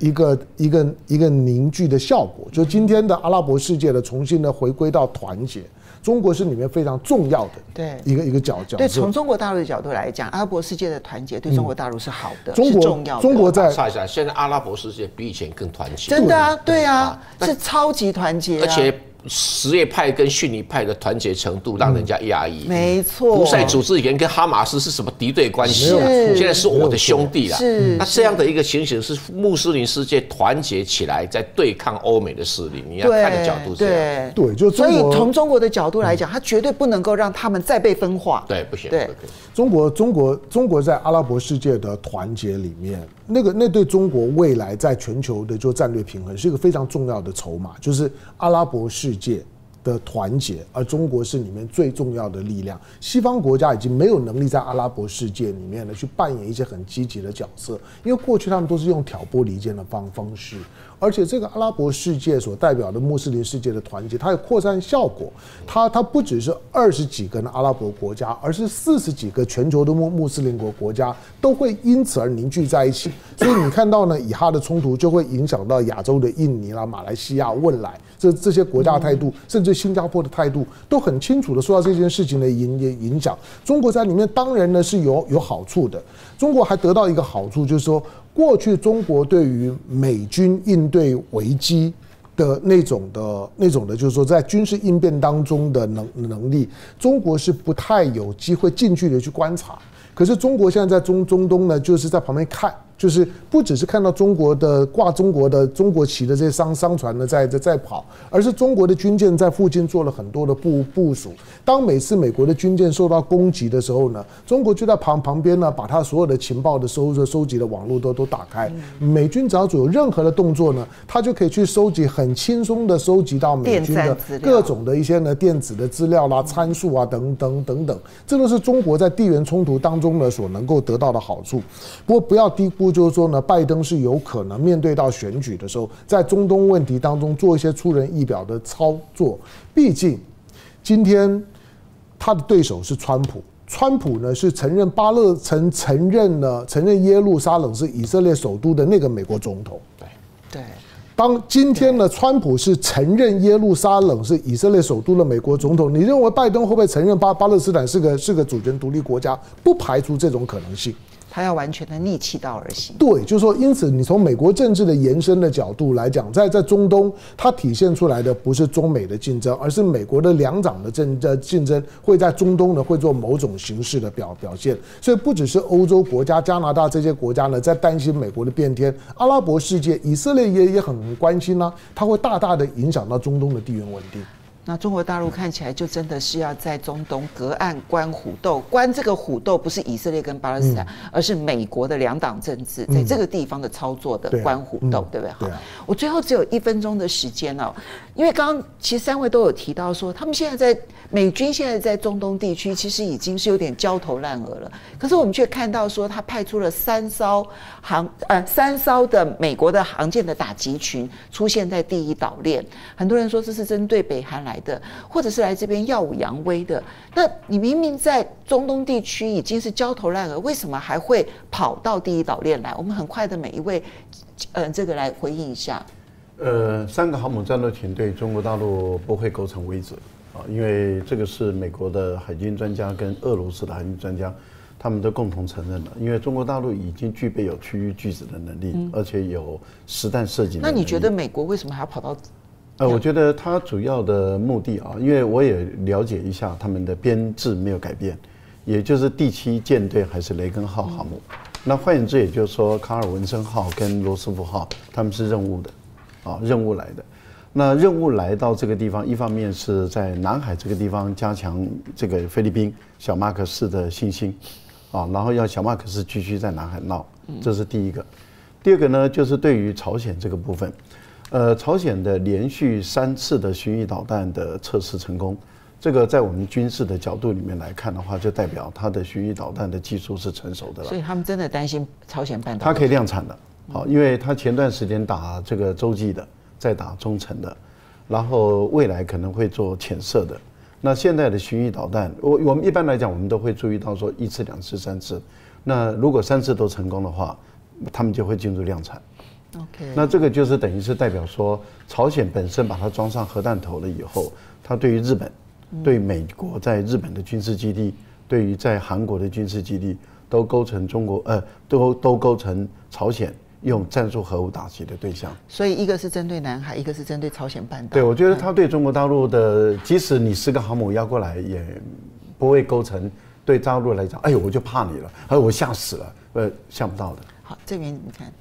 一个一个一个凝聚的效果，就今天的阿拉伯世界的重新的回归到团结，中国是里面非常重要的对一个一个角角。对，从中国大陆的角度来讲，阿拉伯世界的团结对中国大陆是好的，中国重要的。中国在查一下，现在阿拉伯世界比以前更团结，真的啊，对啊，是超级团结，而且。什叶派跟逊尼派的团结程度让人家压抑。没错，胡塞组织以前跟哈马斯是什么敌对关系？啊，现在是我的兄弟了。是，那这样的一个情形是穆斯林世界团结起来在对抗欧美的势力。你要看的角度是这样。对，就所以从中国的角度来讲，他绝对不能够让他们再被分化。对，不行。对，中国，中国，中国在阿拉伯世界的团结里面，那个那对中国未来在全球的就战略平衡是一个非常重要的筹码，就是阿拉伯世世界的团结，而中国是里面最重要的力量。西方国家已经没有能力在阿拉伯世界里面呢去扮演一些很积极的角色，因为过去他们都是用挑拨离间的方方式。而且这个阿拉伯世界所代表的穆斯林世界的团结，它有扩散效果。它它不只是二十几个的阿拉伯国家，而是四十几个全球的穆穆斯林国国家都会因此而凝聚在一起。所以你看到呢，以哈的冲突就会影响到亚洲的印尼啦、马来西亚、汶莱这这些国家的态度，甚至新加坡的态度都很清楚的受到这件事情的影影响。中国在里面当然呢是有有好处的，中国还得到一个好处就是说。过去中国对于美军应对危机的那种的、那种的，就是说在军事应变当中的能能力，中国是不太有机会近距离去观察。可是中国现在在中中东呢，就是在旁边看。就是不只是看到中国的挂中国的中国旗的这些商商船呢在在在跑，而是中国的军舰在附近做了很多的部部署。当每次美国的军舰受到攻击的时候呢，中国就在旁旁边呢，把他所有的情报的收收集的网络都都打开。美军只要有任何的动作呢，他就可以去收集，很轻松的收集到美军的各种的一些呢电子的资料啦、参数啊等等等等。这都是中国在地缘冲突当中呢所能够得到的好处。不过不要低估。就是说呢，拜登是有可能面对到选举的时候，在中东问题当中做一些出人意表的操作。毕竟，今天他的对手是川普，川普呢是承认巴勒曾承认了承认耶路撒冷是以色列首都的那个美国总统。对对。当今天呢，川普是承认耶路撒冷是以色列首都的美国总统，你认为拜登会不会承认巴巴勒斯坦是个是个主权独立国家？不排除这种可能性。他要完全的逆其道而行。对，就是说，因此你从美国政治的延伸的角度来讲，在在中东，它体现出来的不是中美的竞争，而是美国的两党的政的竞争会在中东呢会做某种形式的表表现。所以不只是欧洲国家、加拿大这些国家呢在担心美国的变天，阿拉伯世界、以色列也也很关心呢、它会大大的影响到中东的地缘稳定。那中国大陆看起来就真的是要在中东隔岸观虎斗，观这个虎斗不是以色列跟巴勒斯坦，而是美国的两党政治在这个地方的操作的观虎斗，对不对？好，我最后只有一分钟的时间哦，因为刚刚其实三位都有提到说，他们现在在美军现在在中东地区其实已经是有点焦头烂额了，可是我们却看到说他派出了三艘航呃三艘的美国的航舰的打击群出现在第一岛链，很多人说这是针对北韩来。来的，或者是来这边耀武扬威的。那你明明在中东地区已经是焦头烂额，为什么还会跑到第一岛链来？我们很快的每一位，呃，这个来回应一下。呃，三个航母战斗群对中国大陆不会构成威胁啊，因为这个是美国的海军专家跟俄罗斯的海军专家。他们都共同承认了，因为中国大陆已经具备有区域拒止的能力，嗯、而且有实弹射击。那你觉得美国为什么还要跑到？呃，我觉得它主要的目的啊，因为我也了解一下他们的编制没有改变，也就是第七舰队还是雷根号航母。嗯、那换言之，也就是说卡尔文森号跟罗斯福号他们是任务的，啊，任务来的。那任务来到这个地方，一方面是在南海这个地方加强这个菲律宾小马克思的信心。啊，然后要小马克思继续在南海闹，这是第一个。第二个呢，就是对于朝鲜这个部分，呃，朝鲜的连续三次的巡弋导弹的测试成功，这个在我们军事的角度里面来看的话，就代表它的巡弋导弹的技术是成熟的了。所以他们真的担心朝鲜半岛，它可以量产的，好，因为它前段时间打这个洲际的，再打中程的，然后未来可能会做浅射的。那现在的巡弋导弹，我我们一般来讲，我们都会注意到说一次、两次、三次。那如果三次都成功的话，他们就会进入量产。OK。那这个就是等于是代表说，朝鲜本身把它装上核弹头了以后，它对于日本、对美国在日本的军事基地、对于在韩国的军事基地，都构成中国呃，都都构成朝鲜。用战术核武打击的对象，所以一个是针对南海，一个是针对朝鲜半岛。对，我觉得他对中国大陆的，即使你四个航母压过来，也不会构成对大陆来讲，哎呦，我就怕你了，哎，我吓死了，呃，想不到的。好，这边你看，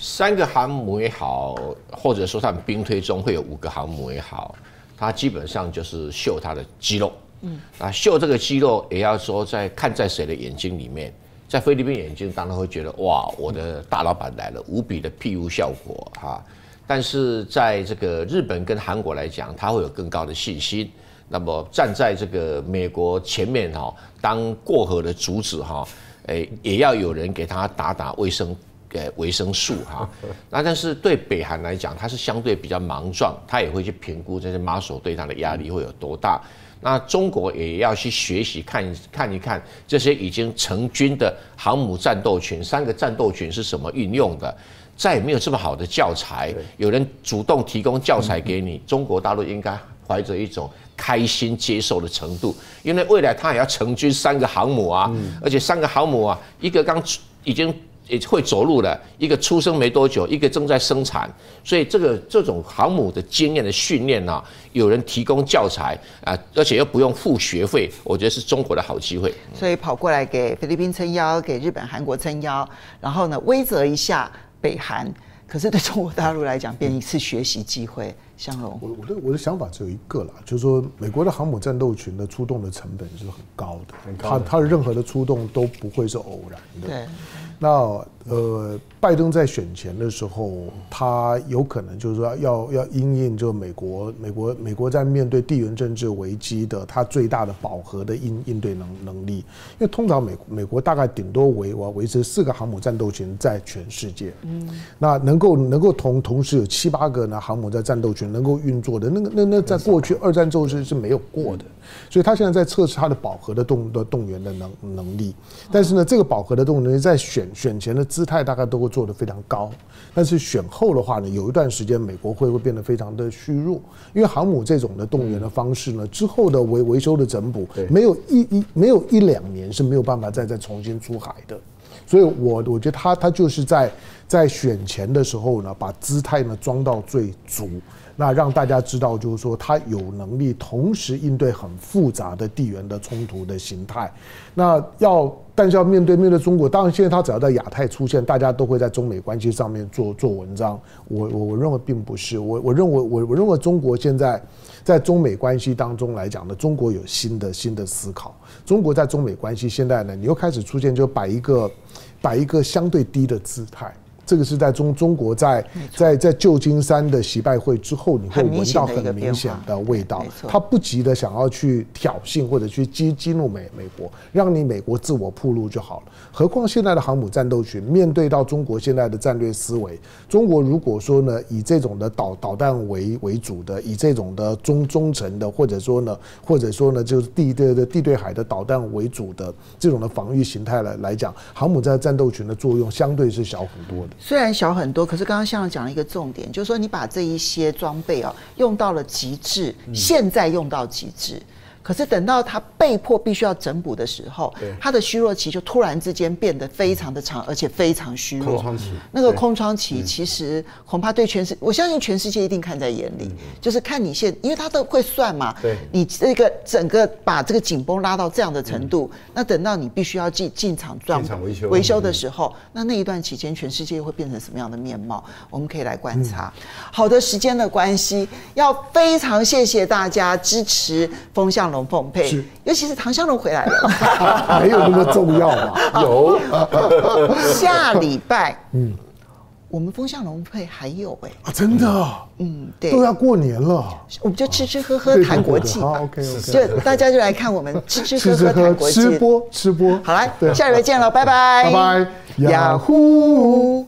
三个航母也好，或者说他们兵推中会有五个航母也好，它基本上就是秀它的肌肉。嗯，啊，秀这个肌肉也要说在看在谁的眼睛里面。在菲律宾眼睛当然会觉得哇，我的大老板来了，无比的 PU 效果哈。但是在这个日本跟韩国来讲，他会有更高的信心。那么站在这个美国前面哈，当过河的竹子哈，诶，也要有人给他打打卫生呃维生素哈。那但是对北韩来讲，它是相对比较莽撞，它也会去评估这些 muscle 对它的压力会有多大。那中国也要去学习看看一看这些已经成军的航母战斗群，三个战斗群是什么运用的？再也没有这么好的教材，有人主动提供教材给你，中国大陆应该怀着一种开心接受的程度，因为未来他也要成军三个航母啊，而且三个航母啊，一个刚已经。也会走路的一个出生没多久，一个正在生产，所以这个这种航母的经验的训练呢，有人提供教材啊，而且又不用付学费，我觉得是中国的好机会。所以跑过来给菲律宾撑腰，给日本、韩国撑腰，然后呢，威责一下北韩。可是对中国大陆来讲，变一次学习机会。相龙，我我的我的想法只有一个啦，就是说，美国的航母战斗群的出动的成本是很高的，很高的，它它的任何的出动都不会是偶然的。对。那呃，拜登在选前的时候，他有可能就是说要要因应就美国美国美国在面对地缘政治危机的他最大的饱和的应应对能能力，因为通常美美国大概顶多维我要维持四个航母战斗群在全世界，嗯，那能够能够同同时有七八个呢航母在战斗群能够运作的那个那那在过去二战之后是是没有过的，所以他现在在测试他的饱和的动的动员的能能力，但是呢，这个饱和的动员能力在选。选前的姿态大概都会做得非常高，但是选后的话呢，有一段时间美国会会变得非常的虚弱，因为航母这种的动员的方式呢，之后的维维修的整补，没有一一没有一两年是没有办法再再重新出海的，所以我我觉得他他就是在在选前的时候呢，把姿态呢装到最足。那让大家知道，就是说他有能力同时应对很复杂的地缘的冲突的形态。那要，但是要面对面对中国，当然现在他只要在亚太出现，大家都会在中美关系上面做做文章。我我我认为并不是，我我认为我我认为中国现在在中美关系当中来讲呢，中国有新的新的思考。中国在中美关系现在呢，你又开始出现就摆一个摆一个相对低的姿态。这个是在中中国在在在旧金山的习拜会之后，你会闻到很明显的味道。他不急的想要去挑衅或者去激激怒美美国，让你美国自我铺路就好了。何况现在的航母战斗群面对到中国现在的战略思维，中国如果说呢，以这种的导导弹为为主的，以这种的中中程的，或者说呢，或者说呢，就是地对的地对海的导弹为主的这种的防御形态来来讲，航母在战斗群的作用相对是小很多的。虽然小很多，可是刚刚向阳讲了一个重点，就是说你把这一些装备啊用到了极致，现在用到极致。可是等到他被迫必须要整补的时候，他的虚弱期就突然之间变得非常的长，而且非常虚弱。空窗期，那个空窗期其实恐怕对全世，我相信全世界一定看在眼里，就是看你现，因为他都会算嘛。对，你这个整个把这个紧绷拉到这样的程度，那等到你必须要进进场装维修维修的时候，那那一段期间全世界会变成什么样的面貌？我们可以来观察。好的，时间的关系，要非常谢谢大家支持风向龙凤配，是。尤其是唐湘龙回来了，没有那么重要嘛？有，下礼拜，嗯，我们风向龙配还有哎、欸，啊，真的，嗯，对，都要过年了，我们就吃吃喝喝谈国际。好，OK。OK，就大家就来看我们 吃吃喝喝谈国际，吃播吃播，好来，下礼拜见了，拜拜，拜拜，雅虎。